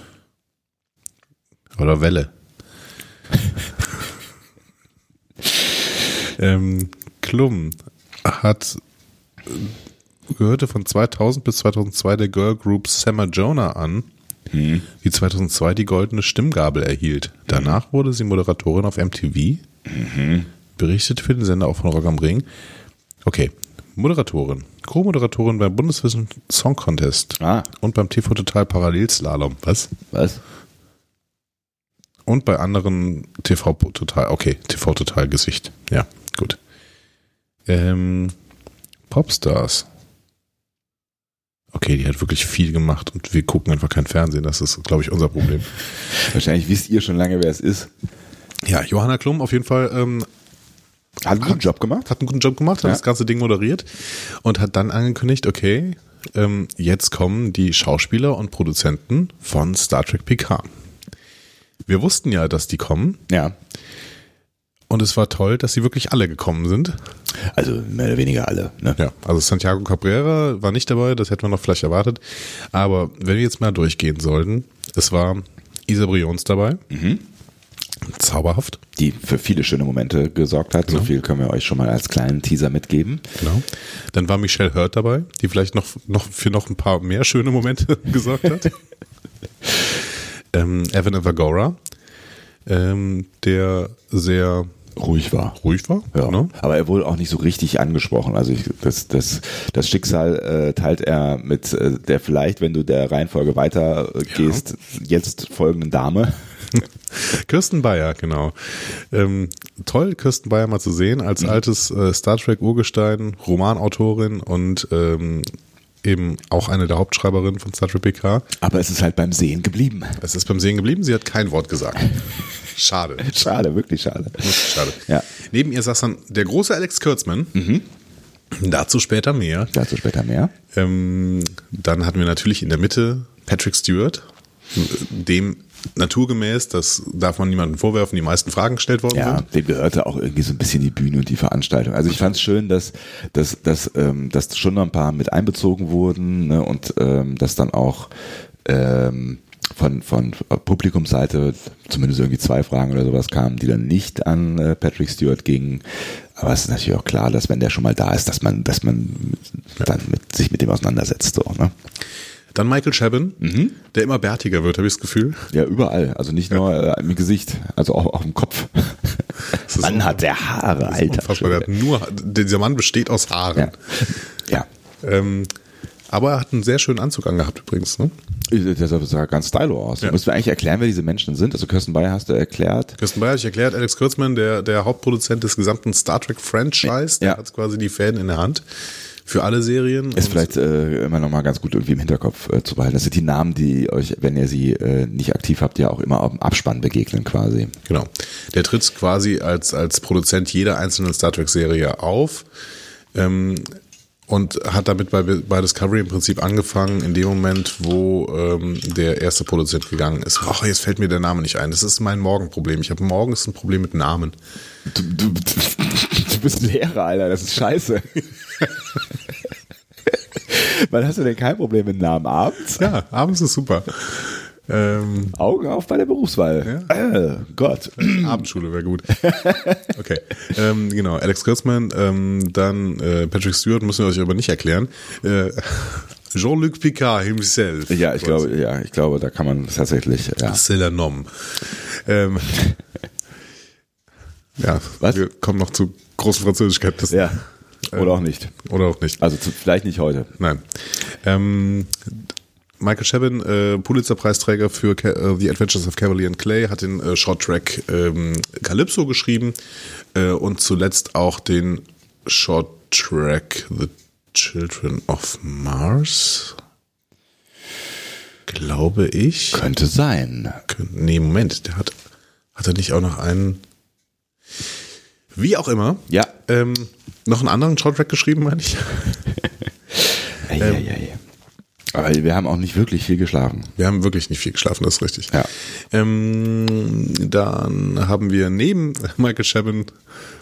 Oder Welle. Ähm, Klum hat äh, gehörte von 2000 bis 2002 der Girl Group Summer Jonah an die 2002 die goldene Stimmgabel erhielt. Danach wurde sie Moderatorin auf MTV, berichtet für den Sender auch von Rock am Ring. Okay, Moderatorin, Co-Moderatorin beim Bundeswissen Song Contest Ah. und beim TV Total Parallelslalom. Was? Was? Und bei anderen TV Total, okay, TV Total Gesicht. Ja, gut. Ähm, Popstars. Okay, die hat wirklich viel gemacht und wir gucken einfach kein Fernsehen. Das ist, glaube ich, unser Problem. Wahrscheinlich wisst ihr schon lange, wer es ist. Ja, Johanna Klum auf jeden Fall ähm, Hat einen guten Job gemacht. hat einen guten Job gemacht, hat Ja. das ganze Ding moderiert und hat dann angekündigt, okay, ähm, jetzt kommen die Schauspieler und Produzenten von Star Trek PK. Wir wussten ja, dass die kommen Ja. Und es war toll, dass sie wirklich alle gekommen sind. Also mehr oder weniger alle. Ne? Ja, also Santiago Cabrera war nicht dabei, das hätten wir noch vielleicht erwartet. Aber wenn wir jetzt mal durchgehen sollten, es war Isa Brions dabei. Zauberhaft. Die für viele schöne Momente gesorgt hat. So viel können wir euch schon mal als kleinen Teaser mitgeben. Genau. Dann war Michelle Hurt dabei, die vielleicht noch, noch für noch ein paar mehr schöne Momente gesorgt hat. ähm, Evan Evagora, ähm, der sehr Ruhig war. ruhig war. Ja. ne? Aber er wurde auch nicht so richtig angesprochen. Also ich, das, das, das Schicksal äh, teilt er mit äh, der vielleicht, wenn du der Reihenfolge weiter äh, gehst, jetzt folgenden Dame. Kirsten Bayer, genau. Ähm, toll, Kirsten Bayer mal zu sehen, als altes äh, Star Trek Urgestein, Romanautorin und ähm, eben auch eine der Hauptschreiberinnen von Star Trek PK. Aber es ist halt beim Sehen geblieben. Es ist beim Sehen geblieben, sie hat kein Wort gesagt. Schade. Schade, wirklich schade. Schade. Ja. Neben ihr saß dann der große Alex Kurtzman. Dazu später mehr. Dazu später mehr. Ähm, dann hatten wir natürlich in der Mitte Patrick Stewart, dem naturgemäß, das darf man niemandem vorwerfen, die meisten Fragen gestellt worden Ja, sind. dem gehörte auch irgendwie so ein bisschen die Bühne und die Veranstaltung. Also ich fand es schön, dass, dass, dass, ähm, dass schon noch ein paar mit einbezogen wurden ne, und ähm, dass dann auch ähm, von, von Publikumsseite zumindest irgendwie zwei Fragen oder sowas kamen, die dann nicht an äh, Patrick Stewart gingen. Aber es ist natürlich auch klar, dass wenn der schon mal da ist, dass man, dass man dann mit, sich mit dem auseinandersetzt. So, ne? Dann Michael Chabin, der immer bärtiger wird, habe ich das Gefühl. Ja, überall. Also nicht nur äh, im Gesicht, also auch, auch im Kopf. Mann hat der Haare, Alter. Unfassbar. Der hat nur, dieser Mann besteht aus Haaren. Ja. ja. Ähm, aber er hat einen sehr schönen Anzug angehabt übrigens. Ne? Der sah ganz stylo aus. Ja. Müssen wir eigentlich erklären, wer diese Menschen sind? Also Kirsten Bayer hast du erklärt. Kirsten Bayer, ich erklärt, Alex Kurtzman, der, der Hauptproduzent des gesamten Star Trek Franchise, der Ja. hat quasi die Fäden in der Hand für alle Serien. Ist vielleicht äh, immer noch mal ganz gut irgendwie im Hinterkopf äh, zu behalten. Das sind die Namen, die euch, wenn ihr sie äh, nicht aktiv habt, ja auch immer auf dem Abspann begegnen quasi. Genau. Der tritt quasi als, als Produzent jeder einzelnen Star Trek-Serie auf. Ähm, und hat damit bei, bei Discovery im Prinzip angefangen, in dem Moment, wo ähm, der erste Produzent gegangen ist. Ach, jetzt fällt mir der Name nicht ein. Das ist mein Morgenproblem. Ich habe morgens ein Problem mit Namen. Du, du, du bist Lehrer, Alter, das ist scheiße. Wann hast du denn kein Problem mit Namen? Abends? Ja, abends ist super. Ähm, Augen auf bei der Berufswahl. Äh, Gott. Abendschule wäre gut. Okay, ähm, genau. Alex Kurtzman, ähm, dann äh, Patrick Stewart müssen wir euch aber nicht erklären. Äh, Jean-Luc Picard himself. Ja, ich glaube, ja, ich glaube, da kann man tatsächlich, ja. C'est la nom. Ähm, ja, Was? wir kommen noch zu großen Französischkenntnissen. Ja. Oder auch nicht. Oder auch nicht. Also zu, vielleicht nicht heute. Nein. Ähm, Michael Chabin, äh, Pulitzer-Preisträger für Ca äh, The Adventures of Cavalier and Clay, hat den äh, Short-Track ähm, Calypso geschrieben äh, und zuletzt auch den Short-Track The Children of Mars. Glaube ich. Könnte sein. Nee, Moment, der hat, hat er nicht auch noch einen. Wie auch immer. Ja. Ähm, noch einen anderen Shorttrack geschrieben, meine ich. Ei, ei. Aber wir haben auch nicht wirklich viel geschlafen. Wir haben wirklich nicht viel geschlafen, das ist richtig. Ja. Ähm, dann haben wir neben Michael Chabin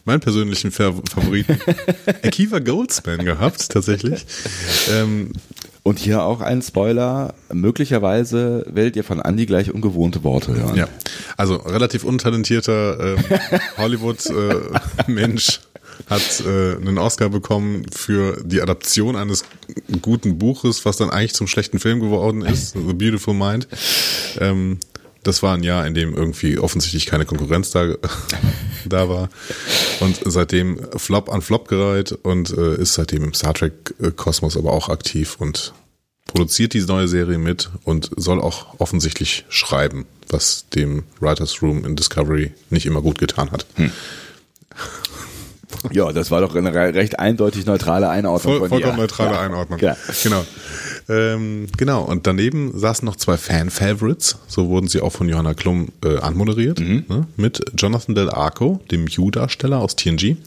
meinen persönlichen Fa- Favoriten Akiva Goldsman gehabt, tatsächlich. Ähm, Und hier auch ein Spoiler. Möglicherweise werdet ihr von Andy gleich ungewohnte Worte hören. ja, also relativ untalentierter ähm, Hollywood-Mensch hat äh, einen Oscar bekommen für die Adaption eines guten Buches, was dann eigentlich zum schlechten Film geworden ist, The Beautiful Mind. Ähm, das war ein Jahr, in dem irgendwie offensichtlich keine Konkurrenz da, da war. Und seitdem Flop an Flop gereiht und äh, ist seitdem im Star Trek-Kosmos aber auch aktiv und produziert diese neue Serie mit und soll auch offensichtlich schreiben, was dem Writers Room in Discovery nicht immer gut getan hat. Hm. Ja, das war doch eine recht eindeutig neutrale Einordnung Voll, Vollkommen neutrale ja. Einordnung. Ja. Genau. Ähm, genau, und daneben saßen noch zwei Fan-Favorites, so wurden sie auch von Johanna Klum äh, anmoderiert, mhm. ne, mit Jonathan Del Arco, dem Hugh-Darsteller aus TNG.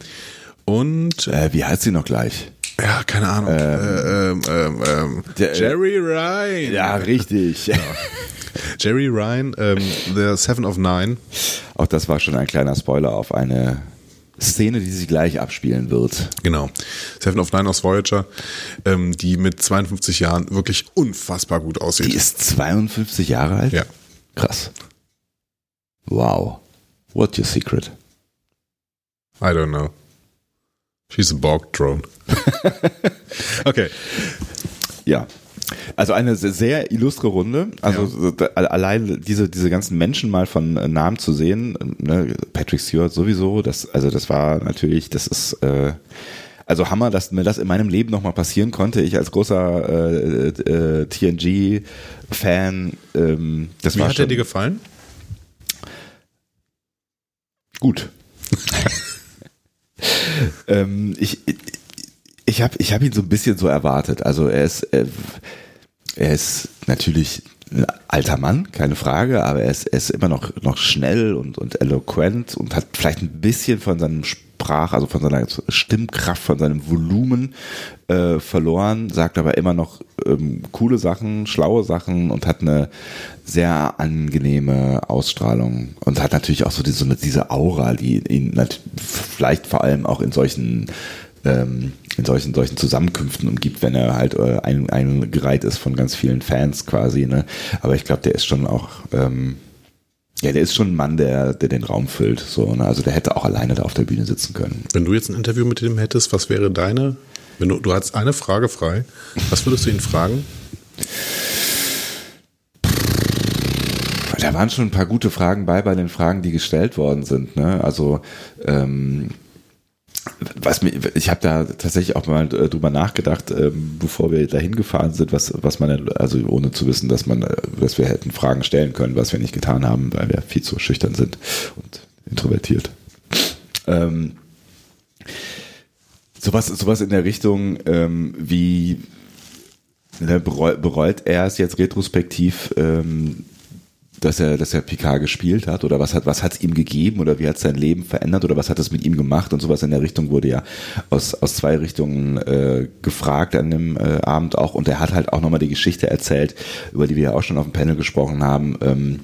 Und äh, wie heißt sie noch gleich? Ja, keine Ahnung. Ähm, äh, ähm, ähm, ähm der, äh, Jerry Ryan. Ja, richtig. Ja. Jerry Ryan, ähm, The Seven of Nine. Auch das war schon ein kleiner Spoiler auf eine Szene, die sich gleich abspielen wird. Genau. Seven of Nine aus Voyager, ähm, die mit 52 Jahren wirklich unfassbar gut aussieht. Die ist 52 Jahre alt? Ja. Krass. Wow. What's your secret? I don't know. She's a Borg drone. okay. Ja. Also eine sehr illustre Runde. Also ja. allein diese, diese ganzen Menschen mal von äh, Namen zu sehen, ne? Patrick Stewart sowieso, das, also das war natürlich, das ist, äh, also Hammer, dass mir das in meinem Leben nochmal passieren konnte. Ich als großer äh, äh, TNG-Fan, ähm, das Wie war hat er dir gefallen? Gut. ähm, ich, ich habe ich hab ihn so ein bisschen so erwartet. Also er ist, er, er ist natürlich ein alter Mann, keine Frage, aber er ist, er ist immer noch, noch schnell und, und eloquent und hat vielleicht ein bisschen von seinem Sprach, also von seiner Stimmkraft, von seinem Volumen äh, verloren, sagt aber immer noch ähm, coole Sachen, schlaue Sachen und hat eine sehr angenehme Ausstrahlung und hat natürlich auch so diese, diese Aura, die ihn vielleicht vor allem auch in solchen ähm, in solchen, solchen Zusammenkünften umgibt, wenn er halt äh, ein, eingereiht ist von ganz vielen Fans quasi. Ne? Aber ich glaube, der ist schon auch, ähm, ja, der ist schon ein Mann, der, der den Raum füllt. So, ne? Also der hätte auch alleine da auf der Bühne sitzen können. Wenn du jetzt ein Interview mit ihm hättest, was wäre deine, wenn du, du hast eine Frage frei, was würdest du ihn fragen? Da waren schon ein paar gute Fragen bei, bei den Fragen, die gestellt worden sind. Ne? Also ähm, was mir, ich habe da tatsächlich auch mal äh, drüber nachgedacht, ähm, bevor wir dahin gefahren sind, was, was man, also ohne zu wissen, dass man, äh, dass wir hätten Fragen stellen können, was wir nicht getan haben, weil wir viel zu schüchtern sind und introvertiert. Ähm, sowas, sowas in der Richtung, ähm, wie ne, bereut, bereut er es jetzt retrospektiv, ähm, dass er, dass er Picard gespielt hat? Oder was hat, was hat ihm gegeben? Oder wie hat sein Leben verändert? Oder was hat es mit ihm gemacht? Und sowas in der Richtung wurde ja aus, aus zwei Richtungen äh, gefragt an dem äh, Abend auch. Und er hat halt auch nochmal die Geschichte erzählt, über die wir ja auch schon auf dem Panel gesprochen haben, ähm,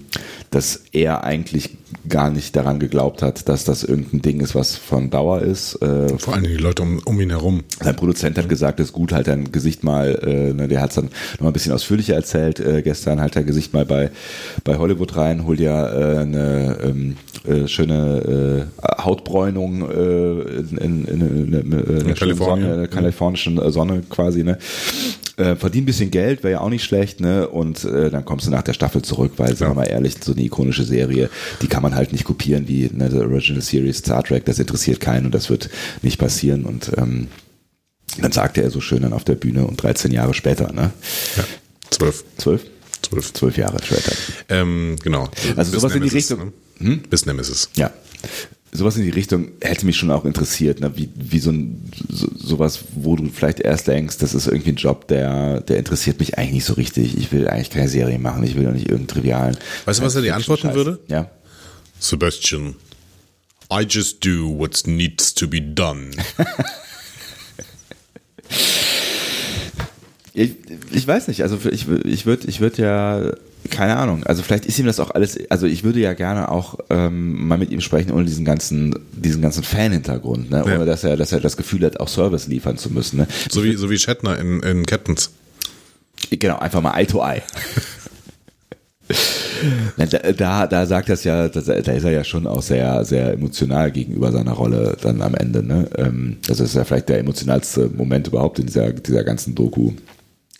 dass er eigentlich gar nicht daran geglaubt hat, dass das irgendein Ding ist, was von Dauer ist. Äh, Vor allem die Leute um, um ihn herum. Sein Produzent hat gesagt, es ist gut, halt dein Gesicht mal, äh, ne, der hat es dann noch ein bisschen ausführlicher erzählt, äh, gestern halt dein Gesicht mal bei, bei Hollywood rein, hol dir äh, eine ähm, äh, schöne äh, Hautbräunung äh, in, in, in, in, in Kalifornien. Sonne, kalifornischen Sonne quasi, ne? Äh, verdient ein bisschen Geld, wäre ja auch nicht schlecht, ne? Und äh, dann kommst du nach der Staffel zurück, weil, sagen wir mal ehrlich, so eine ikonische Serie, die kann man halt nicht kopieren wie ne, The Original Series Star Trek, das interessiert keinen und das wird nicht passieren. Und ähm, dann sagte er so schön dann auf der Bühne und 13 Jahre später, ne? Ja, zwölf. Zwölf? Zwölf. Zwölf Jahre später. Ähm, genau. Also Bis sowas Nemesis, in die Richtung. Ne? Hm? Bis Nemesis. Ja sowas in die Richtung hätte mich schon auch interessiert, ne? wie, wie so ein so, sowas, wo du vielleicht erst denkst, das ist irgendwie ein Job, der, der interessiert mich eigentlich nicht so richtig. Ich will eigentlich keine Serie machen, ich will doch nicht irgendeinen trivialen. Weißt du, was er dir antworten Scheiß. würde? Ja. Sebastian, I just do what needs to be done. ich, ich weiß nicht, also ich, ich würde ich würd ja keine Ahnung. Also vielleicht ist ihm das auch alles. Also ich würde ja gerne auch ähm, mal mit ihm sprechen ohne diesen ganzen, diesen ganzen Fan-Hintergrund, ne? ohne ja. dass er, dass er das Gefühl hat, auch Service liefern zu müssen. Ne? So wie so wie Shatner in, in Captains. Genau, einfach mal Eye to Eye. Da, da, da sagt das ja, da, da ist er ja schon auch sehr, sehr emotional gegenüber seiner Rolle dann am Ende. Ne? Ähm, Das ist ja vielleicht der emotionalste Moment überhaupt in dieser, dieser ganzen Doku,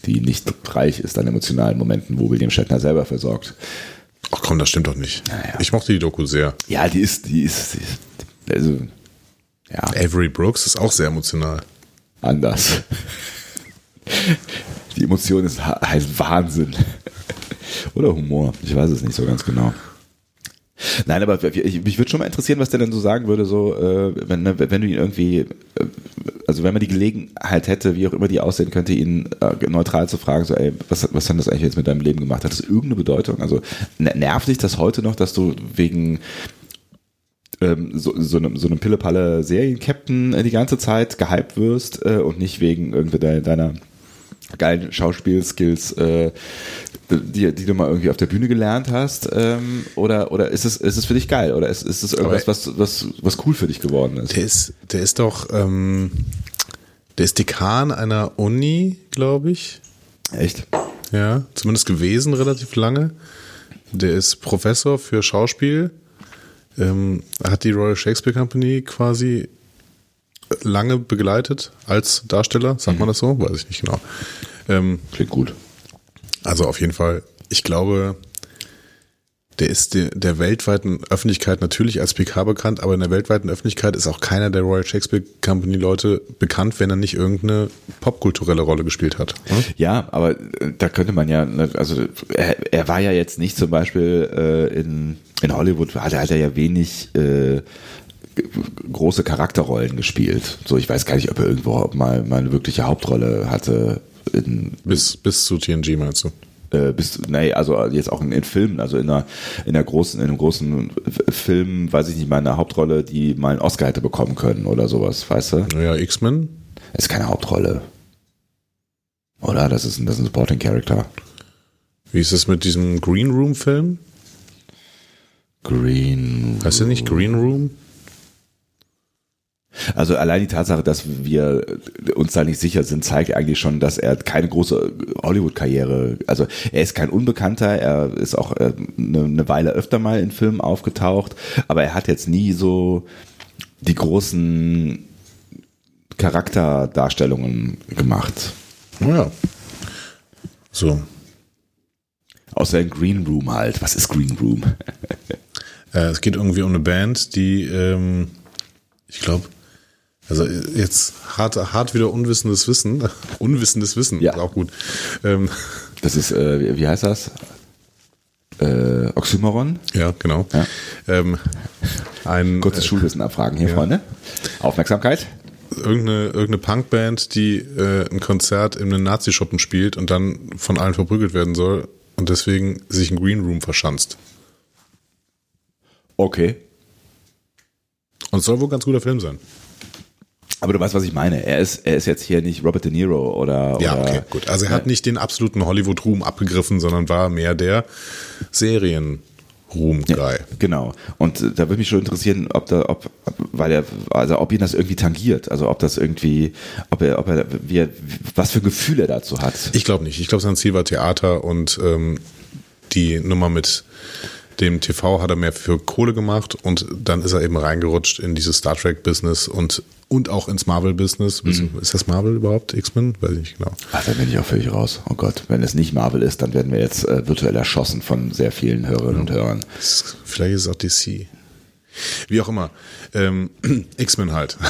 die nicht reich ist an emotionalen Momenten, wo William Shatner selber versorgt. Ach komm, das stimmt doch nicht. Naja. Ich mochte die Doku sehr. Ja, die ist, die ist, die ist also, ja, Avery Brooks ist auch sehr emotional. anders. Die Emotion ist heißt Wahnsinn. Oder Humor. Ich weiß es nicht so ganz genau. Nein, aber ich, mich würde schon mal interessieren, was der denn so sagen würde, so, äh, wenn, ne, wenn du ihn irgendwie, äh, also wenn man die Gelegenheit hätte, wie auch immer die aussehen könnte, ihn äh, neutral zu fragen, so, ey, was, was hat das eigentlich jetzt mit deinem Leben gemacht? Hat das irgendeine Bedeutung? Also ne- nervt dich das heute noch, dass du wegen ähm, so, so einem, so einem Pille-Palle Serien-Captain äh, die ganze Zeit gehypt wirst äh, und nicht wegen irgendwie deiner geilen Schauspielskills, äh, die, die du mal irgendwie auf der Bühne gelernt hast, ähm, oder oder ist es ist es für dich geil oder ist, ist es irgendwas, was was was cool für dich geworden ist? Der ist, der ist doch, ähm, der ist Dekan einer Uni, glaube ich. Echt? Ja, zumindest gewesen relativ lange. Der ist Professor für Schauspiel. Ähm, hat die Royal Shakespeare Company quasi lange begleitet als Darsteller. Sagt man das so? Weiß ich nicht genau. Ähm, Klingt gut. also auf jeden Fall, ich glaube, der ist der, der weltweiten Öffentlichkeit natürlich als PK bekannt, aber in der weltweiten Öffentlichkeit ist auch keiner der Royal Shakespeare Company Leute bekannt, wenn er nicht irgendeine popkulturelle Rolle gespielt hat. ne? Ja, aber äh, da könnte man ja, ne, also er, er war ja jetzt nicht zum Beispiel äh, in, in Hollywood, hat, hat er ja wenig äh, große Charakterrollen gespielt. So, ich weiß gar nicht, ob er irgendwo mal, mal eine wirkliche Hauptrolle hatte in, Bis, bis zu TNG meinst du? äh, bis, nee, also jetzt auch in, in Filmen, also in einer, in einer großen, in einem großen Film, weiß ich nicht, mal eine Hauptrolle, die mal einen Oscar hätte bekommen können oder sowas, weißt du? Naja, X-Men. Ist keine Hauptrolle. Oder? Das ist ein, das ist ein Supporting Character. Wie ist es mit diesem Green Room Film? Green. Heißt der nicht Green Room? Also allein die Tatsache, dass wir uns da nicht sicher sind, zeigt eigentlich schon, dass er keine große Hollywood-Karriere, also er ist kein Unbekannter, er ist auch äh, eine, eine Weile öfter mal in Filmen aufgetaucht, aber er hat jetzt nie so die großen Charakterdarstellungen gemacht. Naja. So. Außer in Green Room halt. Was ist Green Room? Äh, es geht irgendwie um eine Band, die, ähm, ich glaube, also jetzt hart, hart wieder unwissendes Wissen, unwissendes Wissen, Ja. ist auch gut. Ähm, Das ist, äh, wie- heißt das? Äh, Oxymoron? ja, genau. Ja. Ähm, ein, Kurzes Schulwissen abfragen hier, Freunde. Aufmerksamkeit. irgendeine, irgendeine Punkband, die äh, ein Konzert in einem Nazi-Schuppen spielt und dann von allen verprügelt werden soll und deswegen sich ein Green Room verschanzt. Okay. Und es soll wohl ein ganz guter Film sein. Aber du weißt, was ich meine. Er ist, er ist jetzt hier nicht Robert De Niro oder. Ja, oder, okay, gut. Also er hat nicht den absoluten Hollywood-Ruhm abgegriffen, sondern war mehr der Serien-Ruhm-Guy. Genau. Und äh, da würde mich schon interessieren, ob da, ob, weil er, also ob ihn das irgendwie tangiert. Also ob das irgendwie, ob er, ob er, wie er, was für ein Gefühl er dazu hat. Ich glaube nicht. Ich glaube, sein Ziel war Theater und ähm, die Nummer mit dem TV hat er mehr für Kohle gemacht und dann ist er eben reingerutscht in dieses Star Trek-Business und, und auch ins Marvel-Business. Ist das Marvel überhaupt? X-Men? Weiß ich nicht genau. Ach, da bin ich auch völlig raus. Oh Gott, wenn es nicht Marvel ist, dann werden wir jetzt äh, virtuell erschossen von sehr vielen Hörerinnen und Hörern. Das- Vielleicht ist es auch DC. Wie auch immer. Ähm, X-Men halt.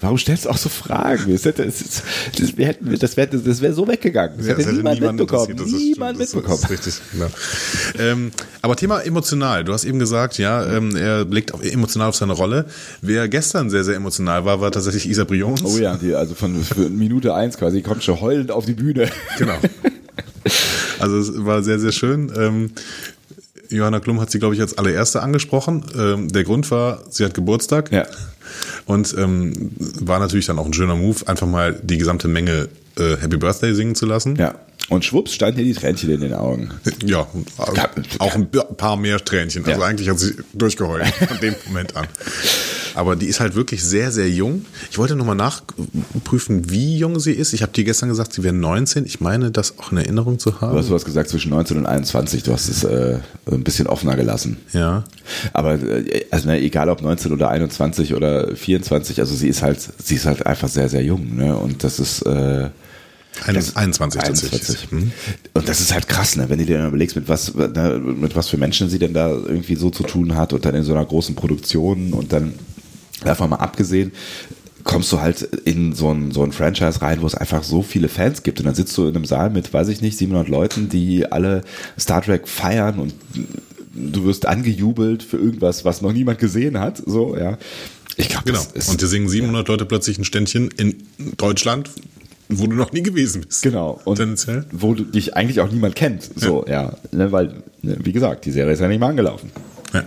Warum stellst du auch so Fragen? Das, hätte, das, das, das wäre das wär so weggegangen. Das Ja, hätte hätte niemand niemand mitbekommen. das Niemand ist- mitbekommen. Das ist richtig, genau. ähm, aber Thema emotional. Du hast eben gesagt, ja, ähm, er blickt auf, emotional auf seine Rolle. Wer gestern sehr, sehr emotional war, war tatsächlich Isa Brions. Oh ja, die, also von Minute eins quasi kommt schon heulend auf die Bühne. Genau. Also es war sehr, sehr schön. Ähm, Johanna Klum hat sie, glaube ich, als allererste angesprochen. Ähm, der Grund war, sie hat Geburtstag. Ja. Und ähm, war natürlich dann auch ein schöner Move, einfach mal die gesamte Menge äh, Happy Birthday singen zu lassen. Ja. Und schwupps standen ihr die Tränchen in den Augen. Ja, auch ein paar mehr Tränchen. Also Ja. eigentlich hat sie durchgeheult von dem Moment an. Aber die ist halt wirklich sehr, sehr jung. Ich wollte nochmal nachprüfen, wie jung sie ist. Ich habe dir gestern gesagt, sie wäre 19. Ich meine, das auch in Erinnerung zu haben. Du hast was gesagt zwischen 19 und 21. Du hast es äh, ein bisschen offener gelassen. Ja. Aber äh, also ne, egal ob 19 oder 21 oder 24, also sie ist halt, sie ist halt einfach sehr, sehr jung. Ne? Und das ist äh, 21, 21 tatsächlich. 21. Und das ist halt krass, ne? wenn du dir dann überlegst, mit was, ne, mit was für Menschen sie denn da irgendwie so zu tun hat und dann in so einer großen Produktion und dann davon mal abgesehen, kommst du halt in so ein, so ein Franchise rein, wo es einfach so viele Fans gibt und dann sitzt du in einem Saal mit, weiß ich nicht, 700 Leuten, die alle Star Trek feiern und du wirst angejubelt für irgendwas, was noch niemand gesehen hat, so, ja. Ich glaube, Genau. Und dir singen 700 Leute plötzlich ein Ständchen in Deutschland, wo du noch nie gewesen bist. Genau. Und Tendenziell. wo du dich eigentlich auch niemand kennt. So, ja. Ne, weil, ne, wie gesagt, die Serie ist ja nicht mal angelaufen. Ja.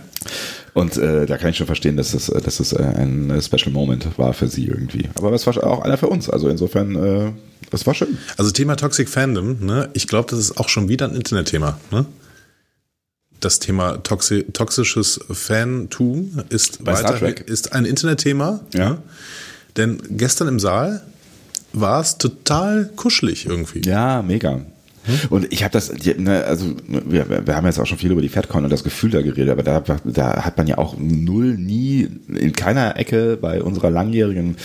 Und äh, da kann ich schon verstehen, dass das, dass das äh, ein äh, Special Moment war für sie irgendwie. Aber es war auch einer für uns. Also insofern, äh, das war schön. Also Thema Toxic Fandom, ne? ich glaube, das ist auch schon wieder ein Internetthema. Ne? Das Thema toxi toxisches Fantum ist, weiter, ist ein Internetthema. Ja. Ne? Denn gestern im Saal war es total kuschelig irgendwie. Ja, mega. Und ich habe das, ne, also wir, wir haben jetzt auch schon viel über die FedCon und das Gefühl da geredet, aber da, da hat man ja auch null, nie, in keiner Ecke bei unserer langjährigen,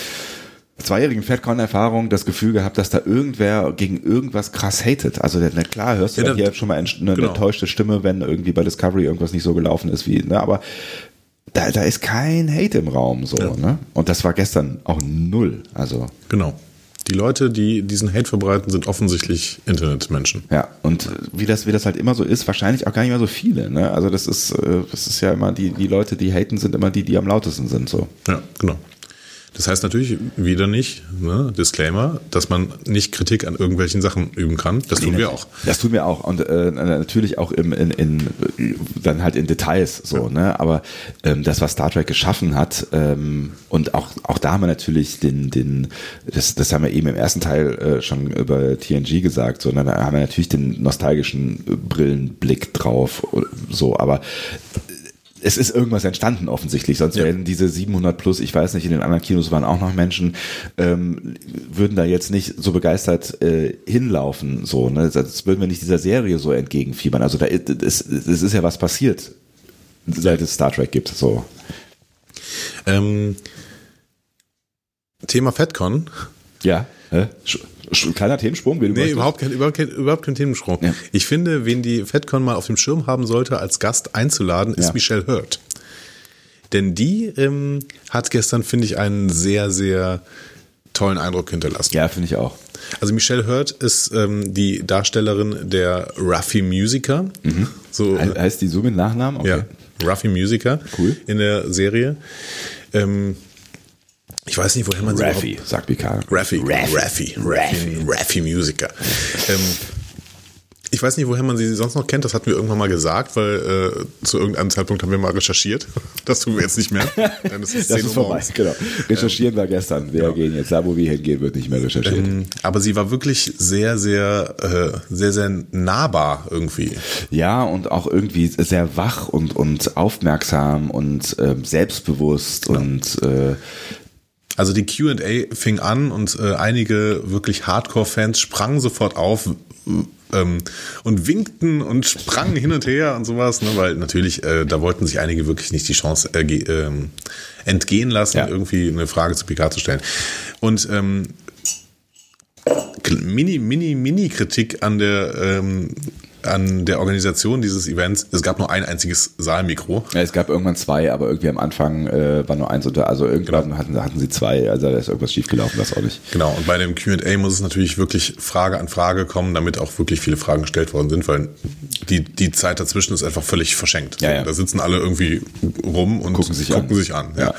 zweijährigen FedCon-Erfahrung das Gefühl gehabt, dass da irgendwer gegen irgendwas krass hatet. Also na klar, hörst du Ja, hier schon mal eine, eine genau. enttäuschte Stimme, wenn irgendwie bei Discovery irgendwas nicht so gelaufen ist wie, ne, aber da, da ist kein Hate im Raum so, Ja. ne? Und das war gestern auch null. Also Genau. Die Leute, die diesen Hate verbreiten, sind offensichtlich Internetmenschen. Ja, und wie das, wie das halt immer so ist, wahrscheinlich auch gar nicht mehr so viele. Ne? Also das ist, äh, das ist ja immer, die, die Leute, die haten, sind immer die, die am lautesten sind. So. Ja, genau. Das heißt natürlich wieder nicht, ne, Disclaimer, dass man nicht Kritik an irgendwelchen Sachen üben kann. Das tun wir auch. Das tun wir auch. Und äh, natürlich auch im, in, in, äh, dann halt in Details so, ne? Aber ähm, das, was Star Trek geschaffen hat, ähm, und auch, auch da haben wir natürlich den, den, das, das haben wir eben im ersten Teil äh, schon über TNG gesagt, so, ne? da haben wir natürlich den nostalgischen äh, Brillenblick drauf, oder so, aber es ist irgendwas entstanden offensichtlich, sonst Ja. wären diese 700 plus, ich weiß nicht, in den anderen Kinos waren auch noch Menschen, ähm, würden da jetzt nicht so begeistert äh, hinlaufen, so, ne, das würden wir nicht dieser Serie so entgegenfiebern, also da ist, es, es ist ja was passiert, seit es Star Trek gibt, so. Ähm, Thema FedCon. Ja, hä? Kleiner Themensprung, wie du Nee, überhaupt kein, überhaupt kein, überhaupt kein Themensprung. Ja. Ich finde, wen die FedCon mal auf dem Schirm haben sollte, als Gast einzuladen, ist Ja. Michelle Hurt. Denn die ähm, hat gestern, finde ich, einen sehr, sehr tollen Eindruck hinterlassen. Ja, finde ich auch. Also Michelle Hurt ist ähm, die Darstellerin der Ruffy Musiker. So, He heißt die so mit Nachnamen? Okay. ja, Ruffy Musiker Cool. in der Serie. Ähm, ich weiß nicht, woher man sie Raffi, überhaupt- sagt Picard. Raffi, Raffi. Raffi, Raffi, Raffi Musiker. Ähm, ich weiß nicht, woher man sie sonst noch kennt. Das hatten wir irgendwann mal gesagt, weil äh, zu irgendeinem Zeitpunkt haben wir mal recherchiert. Das tun wir jetzt nicht mehr. Es ist Das 10 ist vorbei, morgens. genau. Recherchieren wir gestern. Wir gehen jetzt da, wo wir hingehen, wird nicht mehr recherchiert. Ähm, Aber sie war wirklich sehr, sehr, äh, sehr, sehr nahbar irgendwie. Ja, und auch irgendwie sehr wach und, und aufmerksam und ähm, selbstbewusst und äh, Also die Q&A fing an und äh, einige wirklich Hardcore-Fans sprangen sofort auf ähm, und winkten und sprangen hin und her und sowas, ne, weil natürlich, äh, da wollten sich einige wirklich nicht die Chance äh, ähm, entgehen lassen, Ja. irgendwie eine Frage zu Picard zu stellen. Und ähm, Mini, Mini, Mini-Kritik an der ähm, an der Organisation dieses Events. Es gab nur ein einziges Saalmikro. ja, es gab irgendwann zwei, aber irgendwie am Anfang äh, war nur eins unter, also irgendwann Genau. hatten, hatten sie zwei, also da ist irgendwas schiefgelaufen, das auch nicht. Genau, und bei dem QA muss es natürlich wirklich Frage an Frage kommen, damit auch wirklich viele Fragen gestellt worden sind, weil die, die Zeit dazwischen ist einfach völlig verschenkt. Ja, ja. Da sitzen alle irgendwie rum und Gucken sich gucken an. sich an. Ja.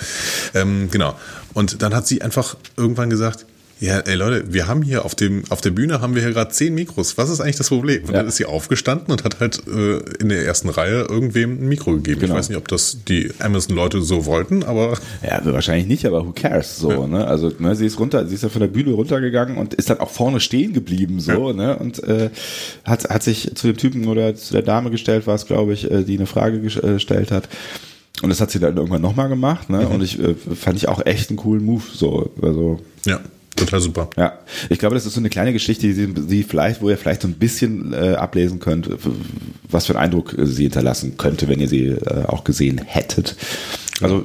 Ähm, genau. Und dann hat sie einfach irgendwann gesagt, ja, ey Leute, wir haben hier auf dem auf der Bühne haben wir hier gerade zehn Mikros. Was ist eigentlich das Problem? Und Ja. dann ist sie aufgestanden und hat halt äh, in der ersten Reihe irgendwem ein Mikro gegeben. Genau. Ich weiß nicht, ob das die Amazon-Leute so wollten, aber Ja, also wahrscheinlich nicht, aber who cares so, Ja. ne? Also ne, sie ist runter, sie ist ja von der Bühne runtergegangen und ist dann auch vorne stehen geblieben so, ne? Und äh, hat hat sich zu dem Typen oder zu der Dame gestellt, war es glaube ich, äh, die eine Frage äh, gestellt hat. Und das hat sie dann irgendwann nochmal gemacht, ne? Und ich äh, fand ich auch echt einen coolen Move. So, also Ja, total super. ja, ich glaube, das ist so eine kleine Geschichte, die, die vielleicht, wo ihr vielleicht so ein bisschen äh, ablesen könnt, was für einen Eindruck äh, sie hinterlassen könnte, wenn ihr sie äh, auch gesehen hättet. Also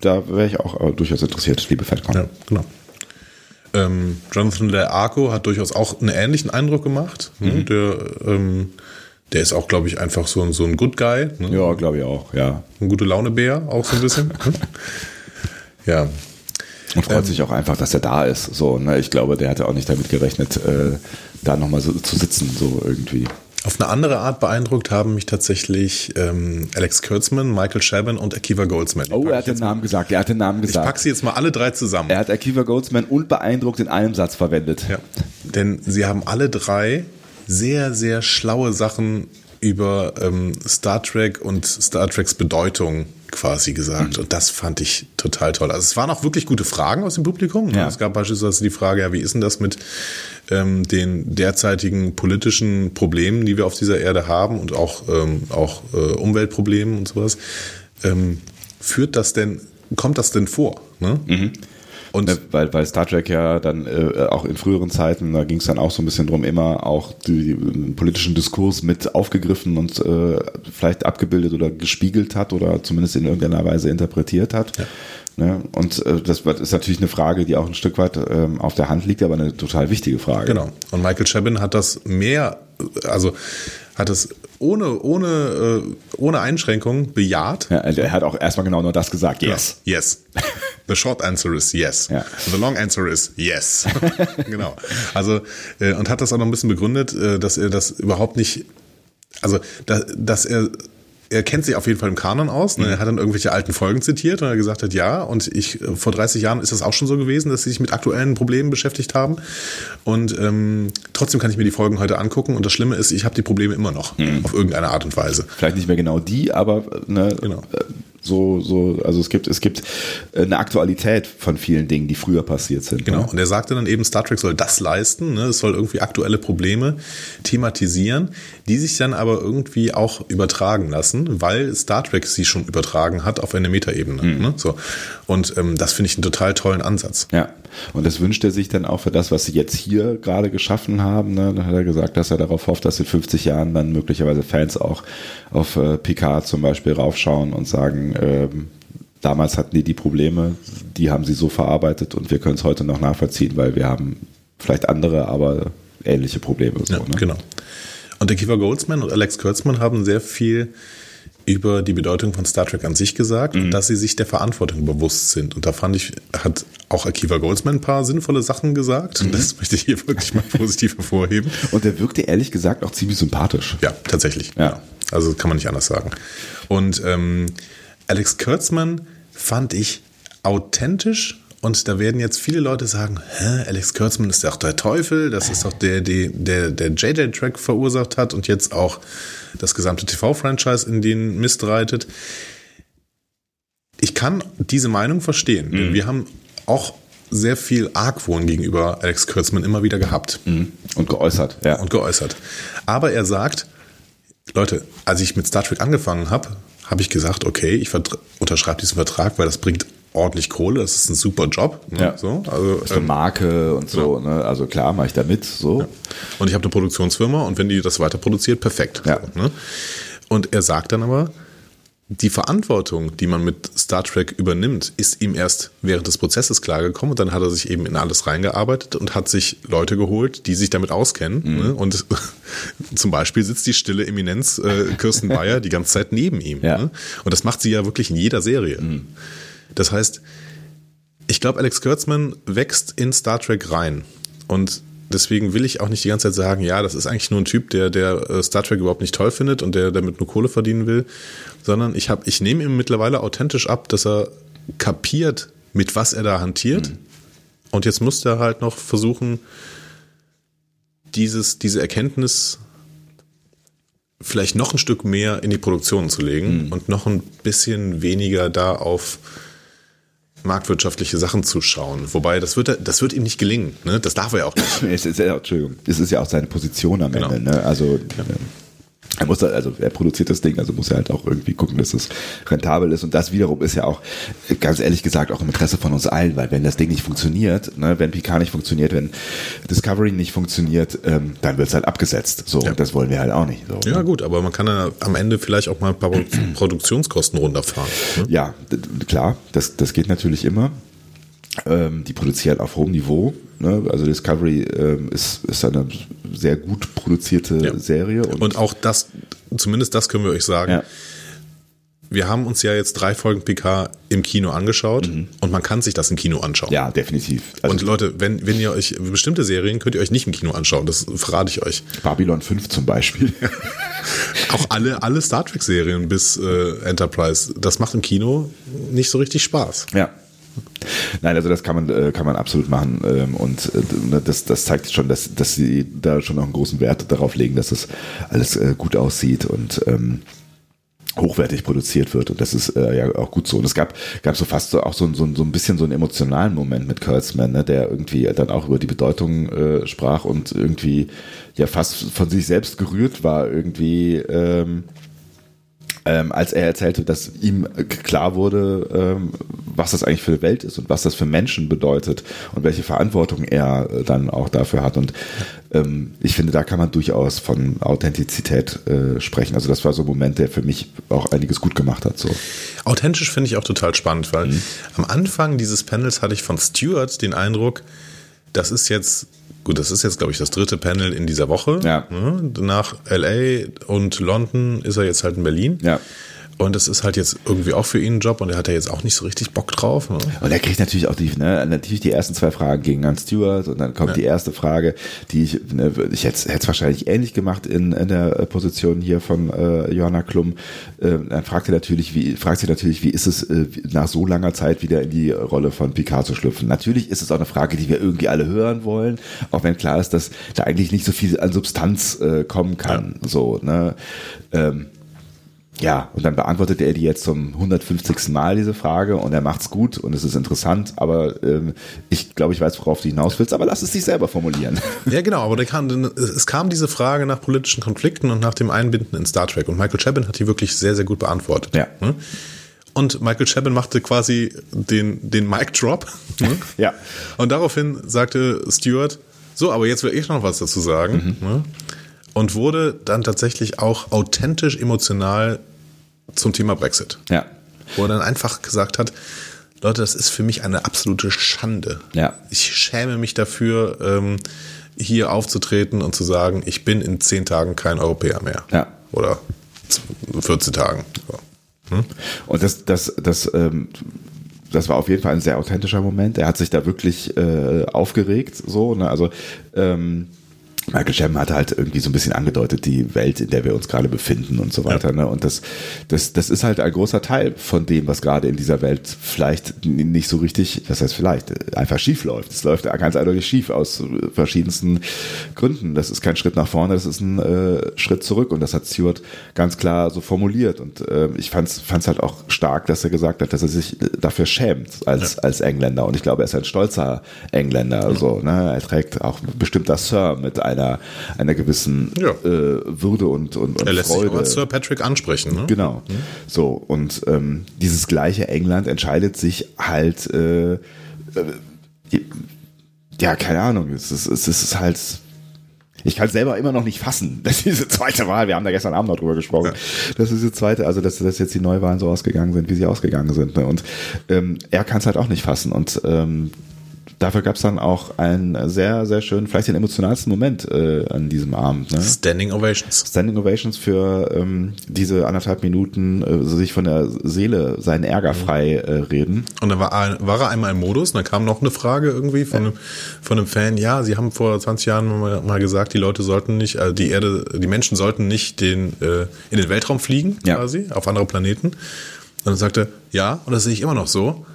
da wäre ich auch äh, durchaus interessiert, liebe Fatcon. Ja, genau. Ähm, Jonathan Le Arco hat durchaus auch einen ähnlichen Eindruck gemacht. Ne? Der, ähm, der ist auch, glaube ich, einfach so, ein- so ein Good Guy. Ne? Ja, glaube ich auch, ja. Ein gute Laune-Bär, auch so ein bisschen. ja, Und freut sich auch einfach, dass er da ist. So, ne? Ich glaube, der hatte auch nicht damit gerechnet, äh, da nochmal so zu sitzen, so irgendwie. Auf eine andere Art beeindruckt haben mich tatsächlich ähm, Alex Kurtzman, Michael Chabon und Akiva Goldsman. Die Oh, er hat den Namen gesagt, er hat den Namen Ich packe gesagt. sie jetzt mal alle drei zusammen. Er hat Akiva Goldsman und beeindruckt in einem Satz verwendet. Ja, denn sie haben alle drei sehr, sehr schlaue Sachen über ähm, Star Trek und Star Treks Bedeutung quasi gesagt. Und das fand ich total toll. Also es waren auch wirklich gute Fragen aus dem Publikum. Ja. Es gab beispielsweise die Frage, ja, wie ist denn das mit ähm, den derzeitigen politischen Problemen, die wir auf dieser Erde haben und auch, ähm, auch äh, Umweltproblemen und sowas. Ähm, führt das denn, kommt das denn vor? Ne? Und Ne, weil, weil Star Trek ja dann äh, auch in früheren Zeiten, da ging es dann auch so ein bisschen drum, immer auch die, den politischen Diskurs mit aufgegriffen und äh, vielleicht abgebildet oder gespiegelt hat oder zumindest in irgendeiner Weise interpretiert hat. Ne? Und äh, das ist natürlich eine Frage, die auch ein Stück weit ähm, auf der Hand liegt, aber eine total wichtige Frage. Genau. Und Michael Chabin hat das mehr, also hat es ohne, ohne, äh, ohne Einschränkung bejaht. Ja, er hat auch erstmal genau nur das gesagt. Yes. Yes. The short answer is yes. Ja. The long answer is yes. genau. Also, äh, und hat das auch noch ein bisschen begründet, äh, dass er das überhaupt nicht, also, da, dass er, er kennt sich auf jeden Fall im Kanon aus. Ne? Er hat dann irgendwelche alten Folgen zitiert und er gesagt hat, ja, und ich, äh, vor 30 Jahren ist das auch schon so gewesen, dass sie sich mit aktuellen Problemen beschäftigt haben. Und ähm, trotzdem kann ich mir die Folgen heute angucken. Und das Schlimme ist, ich habe die Probleme immer noch, auf irgendeine Art und Weise. Vielleicht nicht mehr genau die, aber ne, Genau. So, so, also es gibt, es gibt eine Aktualität von vielen Dingen, die früher passiert sind. Genau. Ne? Und er sagte dann eben, Star Trek soll das leisten, ne? es soll irgendwie aktuelle Probleme thematisieren, die sich dann aber irgendwie auch übertragen lassen, weil Star Trek sie schon übertragen hat auf eine Metaebene. Ne? So. Und ähm, das finde ich einen total tollen Ansatz. Ja, und das wünscht er sich dann auch für das, was sie jetzt hier gerade geschaffen haben. Ne? Dann hat er gesagt, dass er darauf hofft, dass in 50 Jahren dann möglicherweise Fans auch auf äh, Picard zum Beispiel raufschauen und sagen, ähm, damals hatten die die Probleme, die haben sie so verarbeitet und wir können es heute noch nachvollziehen, weil wir haben vielleicht andere, aber ähnliche Probleme. So, Ja, ne? genau. Und der Kiva Goldsman und Alex Kurtzman haben sehr viel über die Bedeutung von Star Trek an sich gesagt und dass sie sich der Verantwortung bewusst sind. Und da fand ich, hat auch Akiva Goldsman ein paar sinnvolle Sachen gesagt. Und das möchte ich hier wirklich mal positiv hervorheben. Und der wirkte ehrlich gesagt auch ziemlich sympathisch. Ja, tatsächlich. Ja. Also kann man nicht anders sagen. Und ähm, Alex Kurtzman fand ich authentisch. Und da werden jetzt viele Leute sagen, Hä, Alex Kurtzman ist doch der Teufel, das ist doch der, der, der, der JJ-Track verursacht hat und jetzt auch das gesamte TV-Franchise in den Mist reitet. Ich kann diese Meinung verstehen. Denn wir haben auch sehr viel Argwohn gegenüber Alex Kurtzman immer wieder gehabt Mhm. Und geäußert, ja. und geäußert. Aber er sagt, Leute, als ich mit Star Trek angefangen habe, habe ich gesagt, okay, ich unterschreibe diesen Vertrag, weil das bringt ordentlich Kohle, das ist ein super Job. Ne? Ja. So, also, ist eine ähm, Marke und so, ne? Also klar, mache ich da mit, so. und ich habe eine Produktionsfirma und wenn die das weiter produziert, perfekt. Ja. So, ne? Und er sagt dann aber, die Verantwortung, die man mit Star Trek übernimmt, ist ihm erst während des Prozesses klargekommen und dann hat er sich eben in alles reingearbeitet und hat sich Leute geholt, die sich damit auskennen. Mhm. Ne? Und zum Beispiel sitzt die stille Eminenz äh, Kirsten Bayer die ganze Zeit neben ihm. Ja. Mhm. Ne? Und das macht sie ja wirklich in jeder Serie. Das heißt, ich glaube, Alex Kurtzman wächst in Star Trek rein. Und deswegen will ich auch nicht die ganze Zeit sagen, ja, das ist eigentlich nur ein Typ, der, der äh, Star Trek überhaupt nicht toll findet und der damit nur Kohle verdienen will, sondern ich habe, ich nehme ihm mittlerweile authentisch ab, dass er kapiert, mit was er da hantiert. Und jetzt muss er halt noch versuchen, dieses, diese Erkenntnis vielleicht noch ein Stück mehr in die Produktion zu legen und noch ein bisschen weniger da auf marktwirtschaftliche Sachen zu schauen. Wobei, das wird, das wird ihm nicht gelingen. Ne? Das darf er auch nicht. Es ist ja, Entschuldigung, es ist ja auch seine Position am Genau. Ende, ne? Also, ähm, Er muss also er produziert das Ding, also muss er halt auch irgendwie gucken, dass es rentabel ist. Und das wiederum ist ja auch, ganz ehrlich gesagt, auch im Interesse von uns allen, weil wenn das Ding nicht funktioniert, ne, wenn Picard nicht funktioniert, wenn Discovery nicht funktioniert, ähm, dann wird es halt abgesetzt. So, Ja. und das wollen wir halt auch nicht. So, Ja, gut, aber man kann ja am Ende vielleicht auch mal ein paar Produ- Produktionskosten runterfahren. Ne? Ja, klar, das, das geht natürlich immer. Ähm, die produzieren auf hohem Niveau. Ne? Also Discovery ähm, ist, ist eine sehr gut produzierte Ja. Serie. Und, Und auch das, zumindest das können wir euch sagen. ja, Wir haben uns ja jetzt drei Folgen PK im Kino angeschaut und man kann sich das im Kino anschauen. ja, definitiv. Also und Leute, wenn, wenn ihr euch bestimmte Serien könnt ihr euch nicht im Kino anschauen, das verrate ich euch. Babylon 5 zum Beispiel. Auch alle, alle Star Trek-Serien bis äh, Enterprise, das macht im Kino nicht so richtig Spaß. Ja. Nein, also das kann man, äh, kann man absolut machen. Ähm, und äh, ne, das, das zeigt schon, dass, dass sie da schon auch einen großen Wert darauf legen, dass das alles äh, gut aussieht und ähm, hochwertig produziert wird. Und das ist ja auch gut so. Und es gab, gab so fast so auch so, ein- so, so ein bisschen so einen emotionalen Moment mit Kurtzman, ne, der irgendwie dann auch über die Bedeutung sprach und irgendwie ja fast von sich selbst gerührt war, irgendwie. Ähm, ähm, als er erzählte, dass ihm äh, klar wurde, ähm, was das eigentlich für eine Welt ist und was das für Menschen bedeutet und welche Verantwortung er äh, dann auch dafür hat. Und ähm, ich finde, da kann man durchaus von Authentizität äh, sprechen. Also das war so ein Moment, der für mich auch einiges gut gemacht hat. So. Authentisch finde ich auch total spannend, weil Mhm. am Anfang dieses Panels hatte ich von Stuart den Eindruck, das ist jetzt, gut, das ist jetzt, glaube ich, das dritte Panel in dieser Woche. Ja. Ne? Nach LA und London ist er jetzt halt in Berlin. Ja. Und das ist halt jetzt irgendwie auch für ihn ein Job und er hat ja jetzt auch nicht so richtig Bock drauf. Ne? Und er kriegt natürlich auch die, ne, natürlich die ersten zwei Fragen gegen an Stewart und dann kommt die erste Frage, die ich, ne, ich hätte es wahrscheinlich ähnlich gemacht in, in der äh, Position hier von äh, Johanna Klum. Ähm, dann fragt er natürlich, wie, fragt sie natürlich, wie ist es äh, nach so langer Zeit wieder in die Rolle von Picard zu schlüpfen? Natürlich ist es auch eine Frage, die wir irgendwie alle hören wollen, auch wenn klar ist, dass da eigentlich nicht so viel an Substanz äh, kommen kann. So, ne? Ähm, ja, und dann beantwortet er die jetzt zum 150. Mal, diese Frage, und er macht's gut und es ist interessant, aber ähm, ich glaube, ich weiß, worauf du hinaus willst, aber lass es dich selber formulieren. Ja, genau, aber kam, es kam diese Frage nach politischen Konflikten und nach dem Einbinden in Star Trek. Und Michael Chabin hat die wirklich sehr, sehr gut beantwortet. Ja. Ne? Und Michael Chabin machte quasi den, den Mic Drop. Ne? Ja. Und daraufhin sagte Stewart, so, aber jetzt will ich noch was dazu sagen. Ne? Und wurde dann tatsächlich auch authentisch emotional zum Thema Brexit. Ja. Wo er dann einfach gesagt hat, Leute, das ist für mich eine absolute Schande. Ja. Ich schäme mich dafür, ähm, hier aufzutreten und zu sagen, ich bin in zehn Tagen kein Europäer mehr. Ja. Oder 14 Tagen. So. Und das, das, das, ähm, das war auf jeden Fall ein sehr authentischer Moment. Er hat sich da wirklich äh, aufgeregt, so, ne? Also ähm, Michael Chabon hat halt irgendwie so ein bisschen angedeutet, die Welt, in der wir uns gerade befinden und so weiter. Ne? Und das, das, das ist halt ein großer Teil von dem, was gerade in dieser Welt vielleicht nicht so richtig, das heißt vielleicht, einfach schief läuft. Es läuft ganz eindeutig schief aus verschiedensten Gründen. Das ist kein Schritt nach vorne, das ist ein äh, Schritt zurück. Und das hat Stewart ganz klar so formuliert. Und äh, ich fand es halt auch stark, dass er gesagt hat, dass er sich dafür schämt als, als Engländer. Und ich glaube, er ist ein stolzer Engländer. So, ne? Er trägt auch bestimmt das Sir mit einer, einer gewissen Ja. äh, Würde und, und, und Er lässt sich Freude. auch als Sir Patrick ansprechen. Ne? Genau. So, und ähm, dieses gleiche England entscheidet sich halt, äh, äh, ja, keine Ahnung, es ist, es ist halt. Ich kann selber immer noch nicht fassen, dass diese zweite Wahl, wir haben da gestern Abend noch drüber gesprochen, dass diese zweite, also dass, dass jetzt die Neuwahlen so ausgegangen sind, wie sie ausgegangen sind. Ne? Und ähm, er kann es halt auch nicht fassen. Und ähm, dafür gab es dann auch einen sehr, sehr schönen, vielleicht den emotionalsten Moment äh, an diesem Abend. Ne? Standing Ovations. Standing Ovations für ähm, diese anderthalb Minuten äh, sich von der Seele seinen Ärger frei äh, reden. Und dann war, war er einmal im Modus und dann kam noch eine Frage irgendwie von, einem, von einem Fan. Ja, sie haben vor 20 Jahren mal, mal gesagt, die Leute sollten nicht, also die Erde, die Menschen sollten nicht den, äh, in den Weltraum fliegen, Ja. quasi, auf andere Planeten. Und dann sagte, ja, und das sehe ich immer noch so.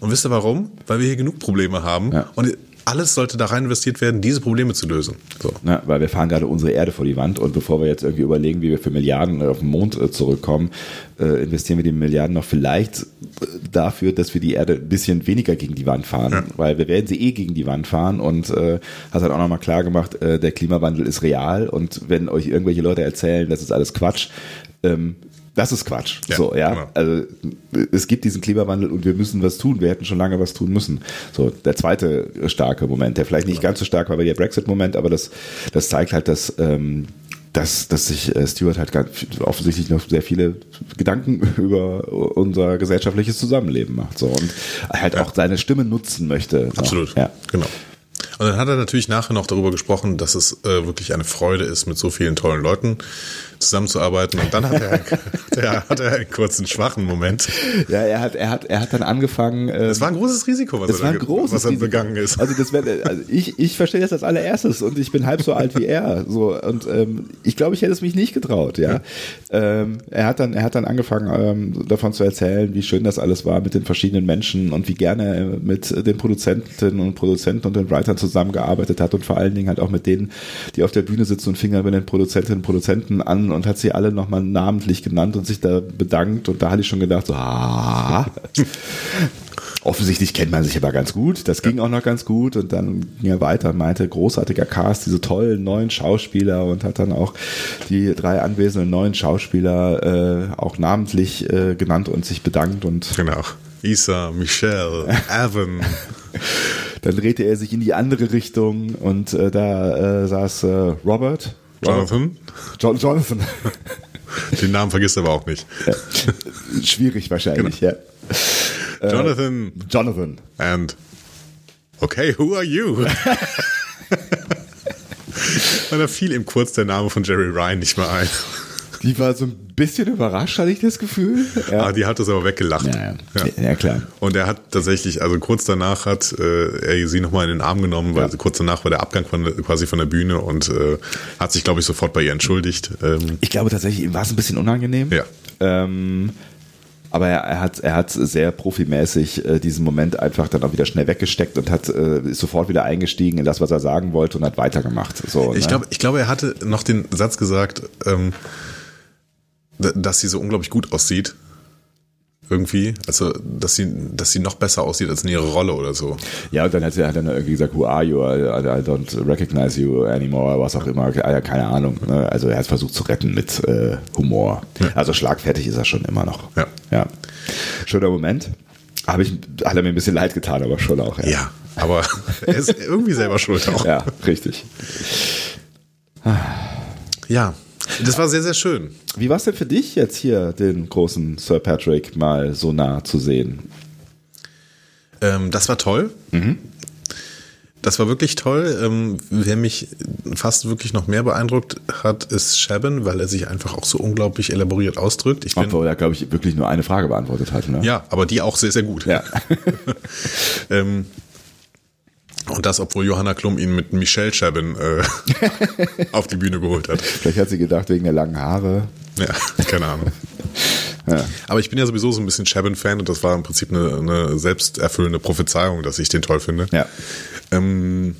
Und wisst ihr warum? Weil wir hier genug Probleme haben. Ja. Und alles sollte da rein investiert werden, diese Probleme zu lösen. So. Ja, weil wir fahren gerade unsere Erde vor die Wand und bevor wir jetzt irgendwie überlegen, wie wir für Milliarden auf den Mond äh, zurückkommen, äh, investieren wir die Milliarden noch vielleicht äh, dafür, dass wir die Erde ein bisschen weniger gegen die Wand fahren, Ja. weil wir werden sie eh gegen die Wand fahren und äh, hat halt auch nochmal klar gemacht, äh, der Klimawandel ist real und wenn euch irgendwelche Leute erzählen, das ist alles Quatsch, ähm, das ist Quatsch. Ja, so, ja. genau. Also es gibt diesen Klimawandel und wir müssen was tun. Wir hätten schon lange was tun müssen. So, der zweite starke Moment, der vielleicht nicht ganz so stark war wie der Brexit-Moment, aber das, das zeigt halt, dass, ähm, dass, dass sich äh, Stuart halt ganz offensichtlich noch sehr viele Gedanken über unser gesellschaftliches Zusammenleben macht. So und halt auch seine Stimme nutzen möchte. noch. Absolut. Ja. Genau. Und dann hat er natürlich nachher noch darüber gesprochen, dass es äh, wirklich eine Freude ist, mit so vielen tollen Leuten zusammenzuarbeiten. Und dann hat er, hat er, hat er einen kurzen schwachen Moment. ja, er hat, er hat, er hat dann angefangen. ähm, Es war ein großes Risiko, was Das er, war ein großes was er begangen ist. Also das wäre, also ich, ich verstehe das als allererstes und ich bin halb so alt wie er. So und ähm, ich glaube, ich hätte es mich nicht getraut. Ja, Ähm, er hat dann, er hat dann angefangen ähm, davon zu erzählen, wie schön das alles war mit den verschiedenen Menschen und wie gerne er mit den Produzentinnen und Produzenten und den Writern zusammengearbeitet hat und vor allen Dingen halt auch mit denen, die auf der Bühne sitzen und fingern bei den Produzentinnen und Produzenten an und hat sie alle nochmal namentlich genannt und sich da bedankt und da hatte ich schon gedacht, so, ah, Offensichtlich kennt man sich aber ganz gut. Das ging auch noch ganz gut und dann ging er weiter und meinte, großartiger Cast, diese tollen neuen Schauspieler und hat dann auch die drei anwesenden neuen Schauspieler äh, auch namentlich äh, genannt und sich bedankt und Genau. Isa, Michelle, Evan. dann drehte er sich in die andere Richtung und äh, da äh, saß äh, Robert. Jonathan. John Jonathan. Den Namen vergisst er aber auch nicht. Schwierig wahrscheinlich, ja. Jonathan Jonathan. and Okay, who are you? Und da fiel ihm kurz der Name von Jerry Ryan nicht mehr ein. Die war so ein bisschen überrascht, hatte ich das Gefühl. Ja, Ah, die hat das aber weggelacht. ja, ja. ja klar. Und er hat tatsächlich, also kurz danach hat äh, er sie nochmal in den Arm genommen, weil Ja. kurz danach war der Abgang von, quasi von der Bühne und äh, hat sich, glaube ich, sofort bei ihr entschuldigt. Ähm, Ich glaube tatsächlich, ihm war es ein bisschen unangenehm. Ja. Ähm, aber er, er, hat, er hat sehr profimäßig äh, diesen Moment einfach dann auch wieder schnell weggesteckt und hat äh, ist sofort wieder eingestiegen in das, was er sagen wollte und hat weitergemacht. So, ich ne? glaube, ich glaube, er hatte noch den Satz gesagt, ähm, dass sie so unglaublich gut aussieht. Irgendwie. Also, dass sie, dass sie noch besser aussieht als in ihrer Rolle oder so. Ja, und dann hat er hat dann irgendwie gesagt, who are you? I, I don't recognize you anymore, was auch immer. Ah, ja, keine Ahnung. Ne? Also er hat versucht zu retten mit äh, Humor. Also schlagfertig ist er schon immer noch. Ja. ja. Schöner Moment. Habe ich, hat er mir ein bisschen leid getan, aber schon auch. Ja, aber er ist irgendwie selber schuld auch. ja richtig. Ja, das war sehr, sehr schön. Wie war es denn für dich jetzt hier, den großen Sir Patrick mal so nah zu sehen? Ähm, das war toll. Das war wirklich toll. Ähm, wer mich fast wirklich noch mehr beeindruckt hat, ist Shaban, weil er sich einfach auch so unglaublich elaboriert ausdrückt. Ich Obwohl er, glaube ich, wirklich nur eine Frage beantwortet hat. Ne? ja, aber die auch sehr, sehr gut. Ja. Ähm, und das, obwohl Johanna Klum ihn mit Michelle Shaban äh, auf die Bühne geholt hat. Vielleicht hat sie gedacht, wegen der langen Haare. Ja, keine Ahnung. Ja. Aber ich bin ja sowieso so ein bisschen Shaban-Fan und das war im Prinzip eine, eine selbsterfüllende Prophezeiung, dass ich den toll finde. Ja. Ähm,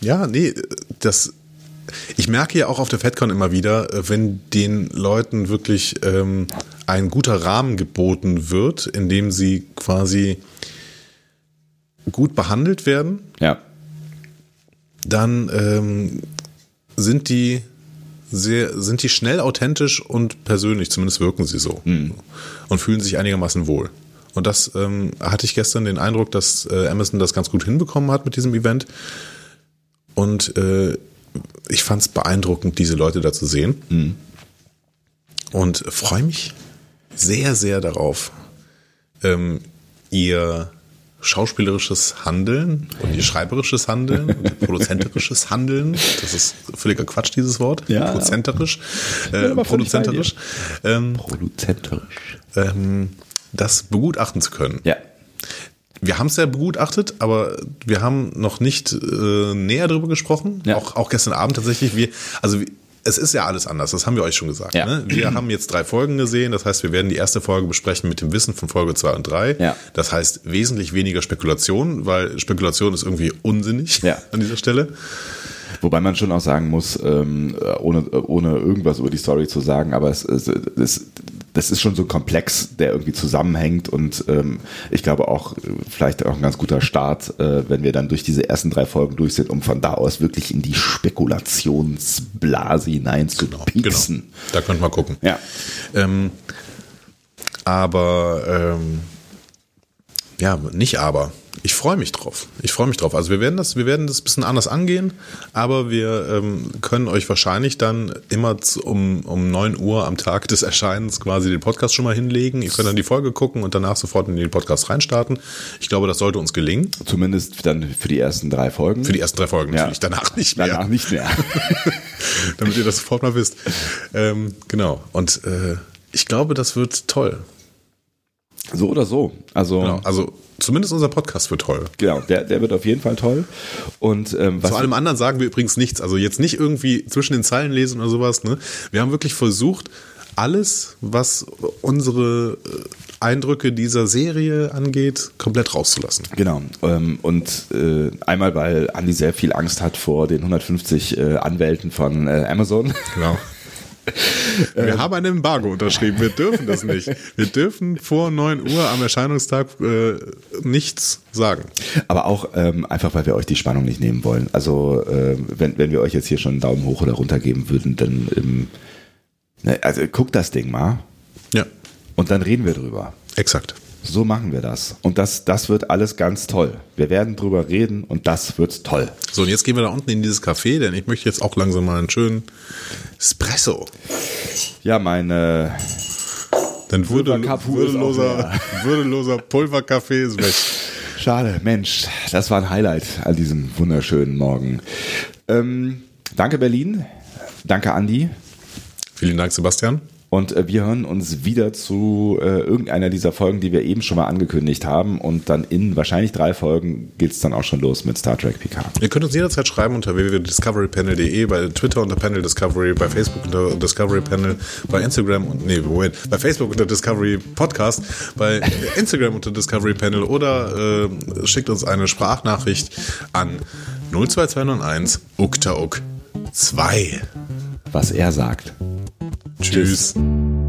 ja, nee, das. Ich merke ja auch auf der FedCon immer wieder, wenn den Leuten wirklich ähm, ein guter Rahmen geboten wird, in dem sie quasi gut behandelt werden, Ja. dann ähm, sind die sehr, sind die schnell authentisch und persönlich, zumindest wirken sie so und fühlen sich einigermaßen wohl. Und das ähm, hatte ich gestern den Eindruck, dass äh, Amazon das ganz gut hinbekommen hat mit diesem Event. Und äh, ich fand es beeindruckend, diese Leute da zu sehen. Und freue mich sehr, sehr darauf, ähm, ihr schauspielerisches Handeln und ihr schreiberisches Handeln und ihr produzenterisches Handeln, das ist völliger Quatsch, dieses Wort, Ja. produzenterisch, bin äh, produzenterisch, ähm, Produzenterisch. ähm, das begutachten zu können. Ja. Wir haben es ja begutachtet, aber wir haben noch nicht äh, näher darüber gesprochen. Ja. Auch, auch gestern Abend tatsächlich. Wir, also wir- es ist ja alles anders, das haben wir euch schon gesagt. Ja. Ne? Wir haben jetzt drei Folgen gesehen, das heißt, wir werden die erste Folge besprechen mit dem Wissen von Folge 2 und 3. Ja. Das heißt, wesentlich weniger Spekulation, weil Spekulation ist irgendwie unsinnig Ja. an dieser Stelle. Wobei man schon auch sagen muss, ähm, ohne, ohne irgendwas über die Story zu sagen, aber es, es, es, das ist schon so ein Komplex, der irgendwie zusammenhängt und ähm, ich glaube auch vielleicht auch ein ganz guter Start, äh, wenn wir dann durch diese ersten drei Folgen durch sind, um von da aus wirklich in die Spekulationsblase hinein zu pieksen. Genau. Da könnt man gucken. Ja. Ähm, aber ähm, ja, nicht aber. Ich freue mich drauf. Ich freue mich drauf. Also wir werden das, wir werden das ein bisschen anders angehen, aber wir ähm, können euch wahrscheinlich dann immer um, um 9 Uhr am Tag des Erscheinens quasi den Podcast schon mal hinlegen. Ihr könnt dann die Folge gucken und danach sofort in den Podcast reinstarten. Ich glaube, das sollte uns gelingen. Zumindest dann für die ersten drei Folgen. Für die ersten drei Folgen Ja. natürlich. Danach nicht mehr. Danach nicht mehr. damit ihr das sofort mal wisst. Ähm, genau. Und äh, ich glaube, das wird toll. So oder so. Also Genau. Also zumindest unser Podcast wird toll. genau, der, der wird auf jeden Fall toll. Und ähm, was Zu allem anderen sagen wir übrigens nichts. Also jetzt nicht irgendwie zwischen den Zeilen lesen oder sowas. Ne? Wir haben wirklich versucht, alles, was unsere äh, Eindrücke dieser Serie angeht, komplett rauszulassen. Genau. Ähm, und äh, einmal, weil Andi sehr viel Angst hat vor den 150 äh, Anwälten von Amazon. Genau. Wir haben ein Embargo unterschrieben. Wir dürfen das nicht. Wir dürfen vor 9 Uhr am Erscheinungstag äh, nichts sagen. Aber auch ähm, einfach, weil wir euch die Spannung nicht nehmen wollen. Also äh, wenn, wenn wir euch jetzt hier schon einen Daumen hoch oder runter geben würden, dann ähm, also guckt das Ding mal Ja, und dann reden wir drüber. exakt. So machen wir das. Und das, das wird alles ganz toll. Wir werden drüber reden und das wird toll. So, und jetzt gehen wir da unten in dieses Café, denn ich möchte jetzt auch langsam mal einen schönen Espresso. Ja, meine Denn würde, würdeloser, würdeloser Pulverkaffee ist weg. Schade, Mensch, das war ein Highlight an diesem wunderschönen Morgen. Ähm, danke Berlin, danke Andi Vielen Dank, Sebastian. Und äh, wir hören uns wieder zu äh, irgendeiner dieser Folgen, die wir eben schon mal angekündigt haben und dann in wahrscheinlich drei Folgen geht's dann auch schon los mit Star Trek Picard. Ihr könnt uns jederzeit schreiben unter www.discoverypanel.de, bei Twitter unter Panel Discovery, bei Facebook unter Discovery Panel, bei Instagram und nee, Moment, bei Facebook unter Discovery Podcast, bei Instagram unter Discovery Panel oder äh, schickt uns eine Sprachnachricht an 02291 uktauk 2. Was er sagt. Tschüss. Tschüss.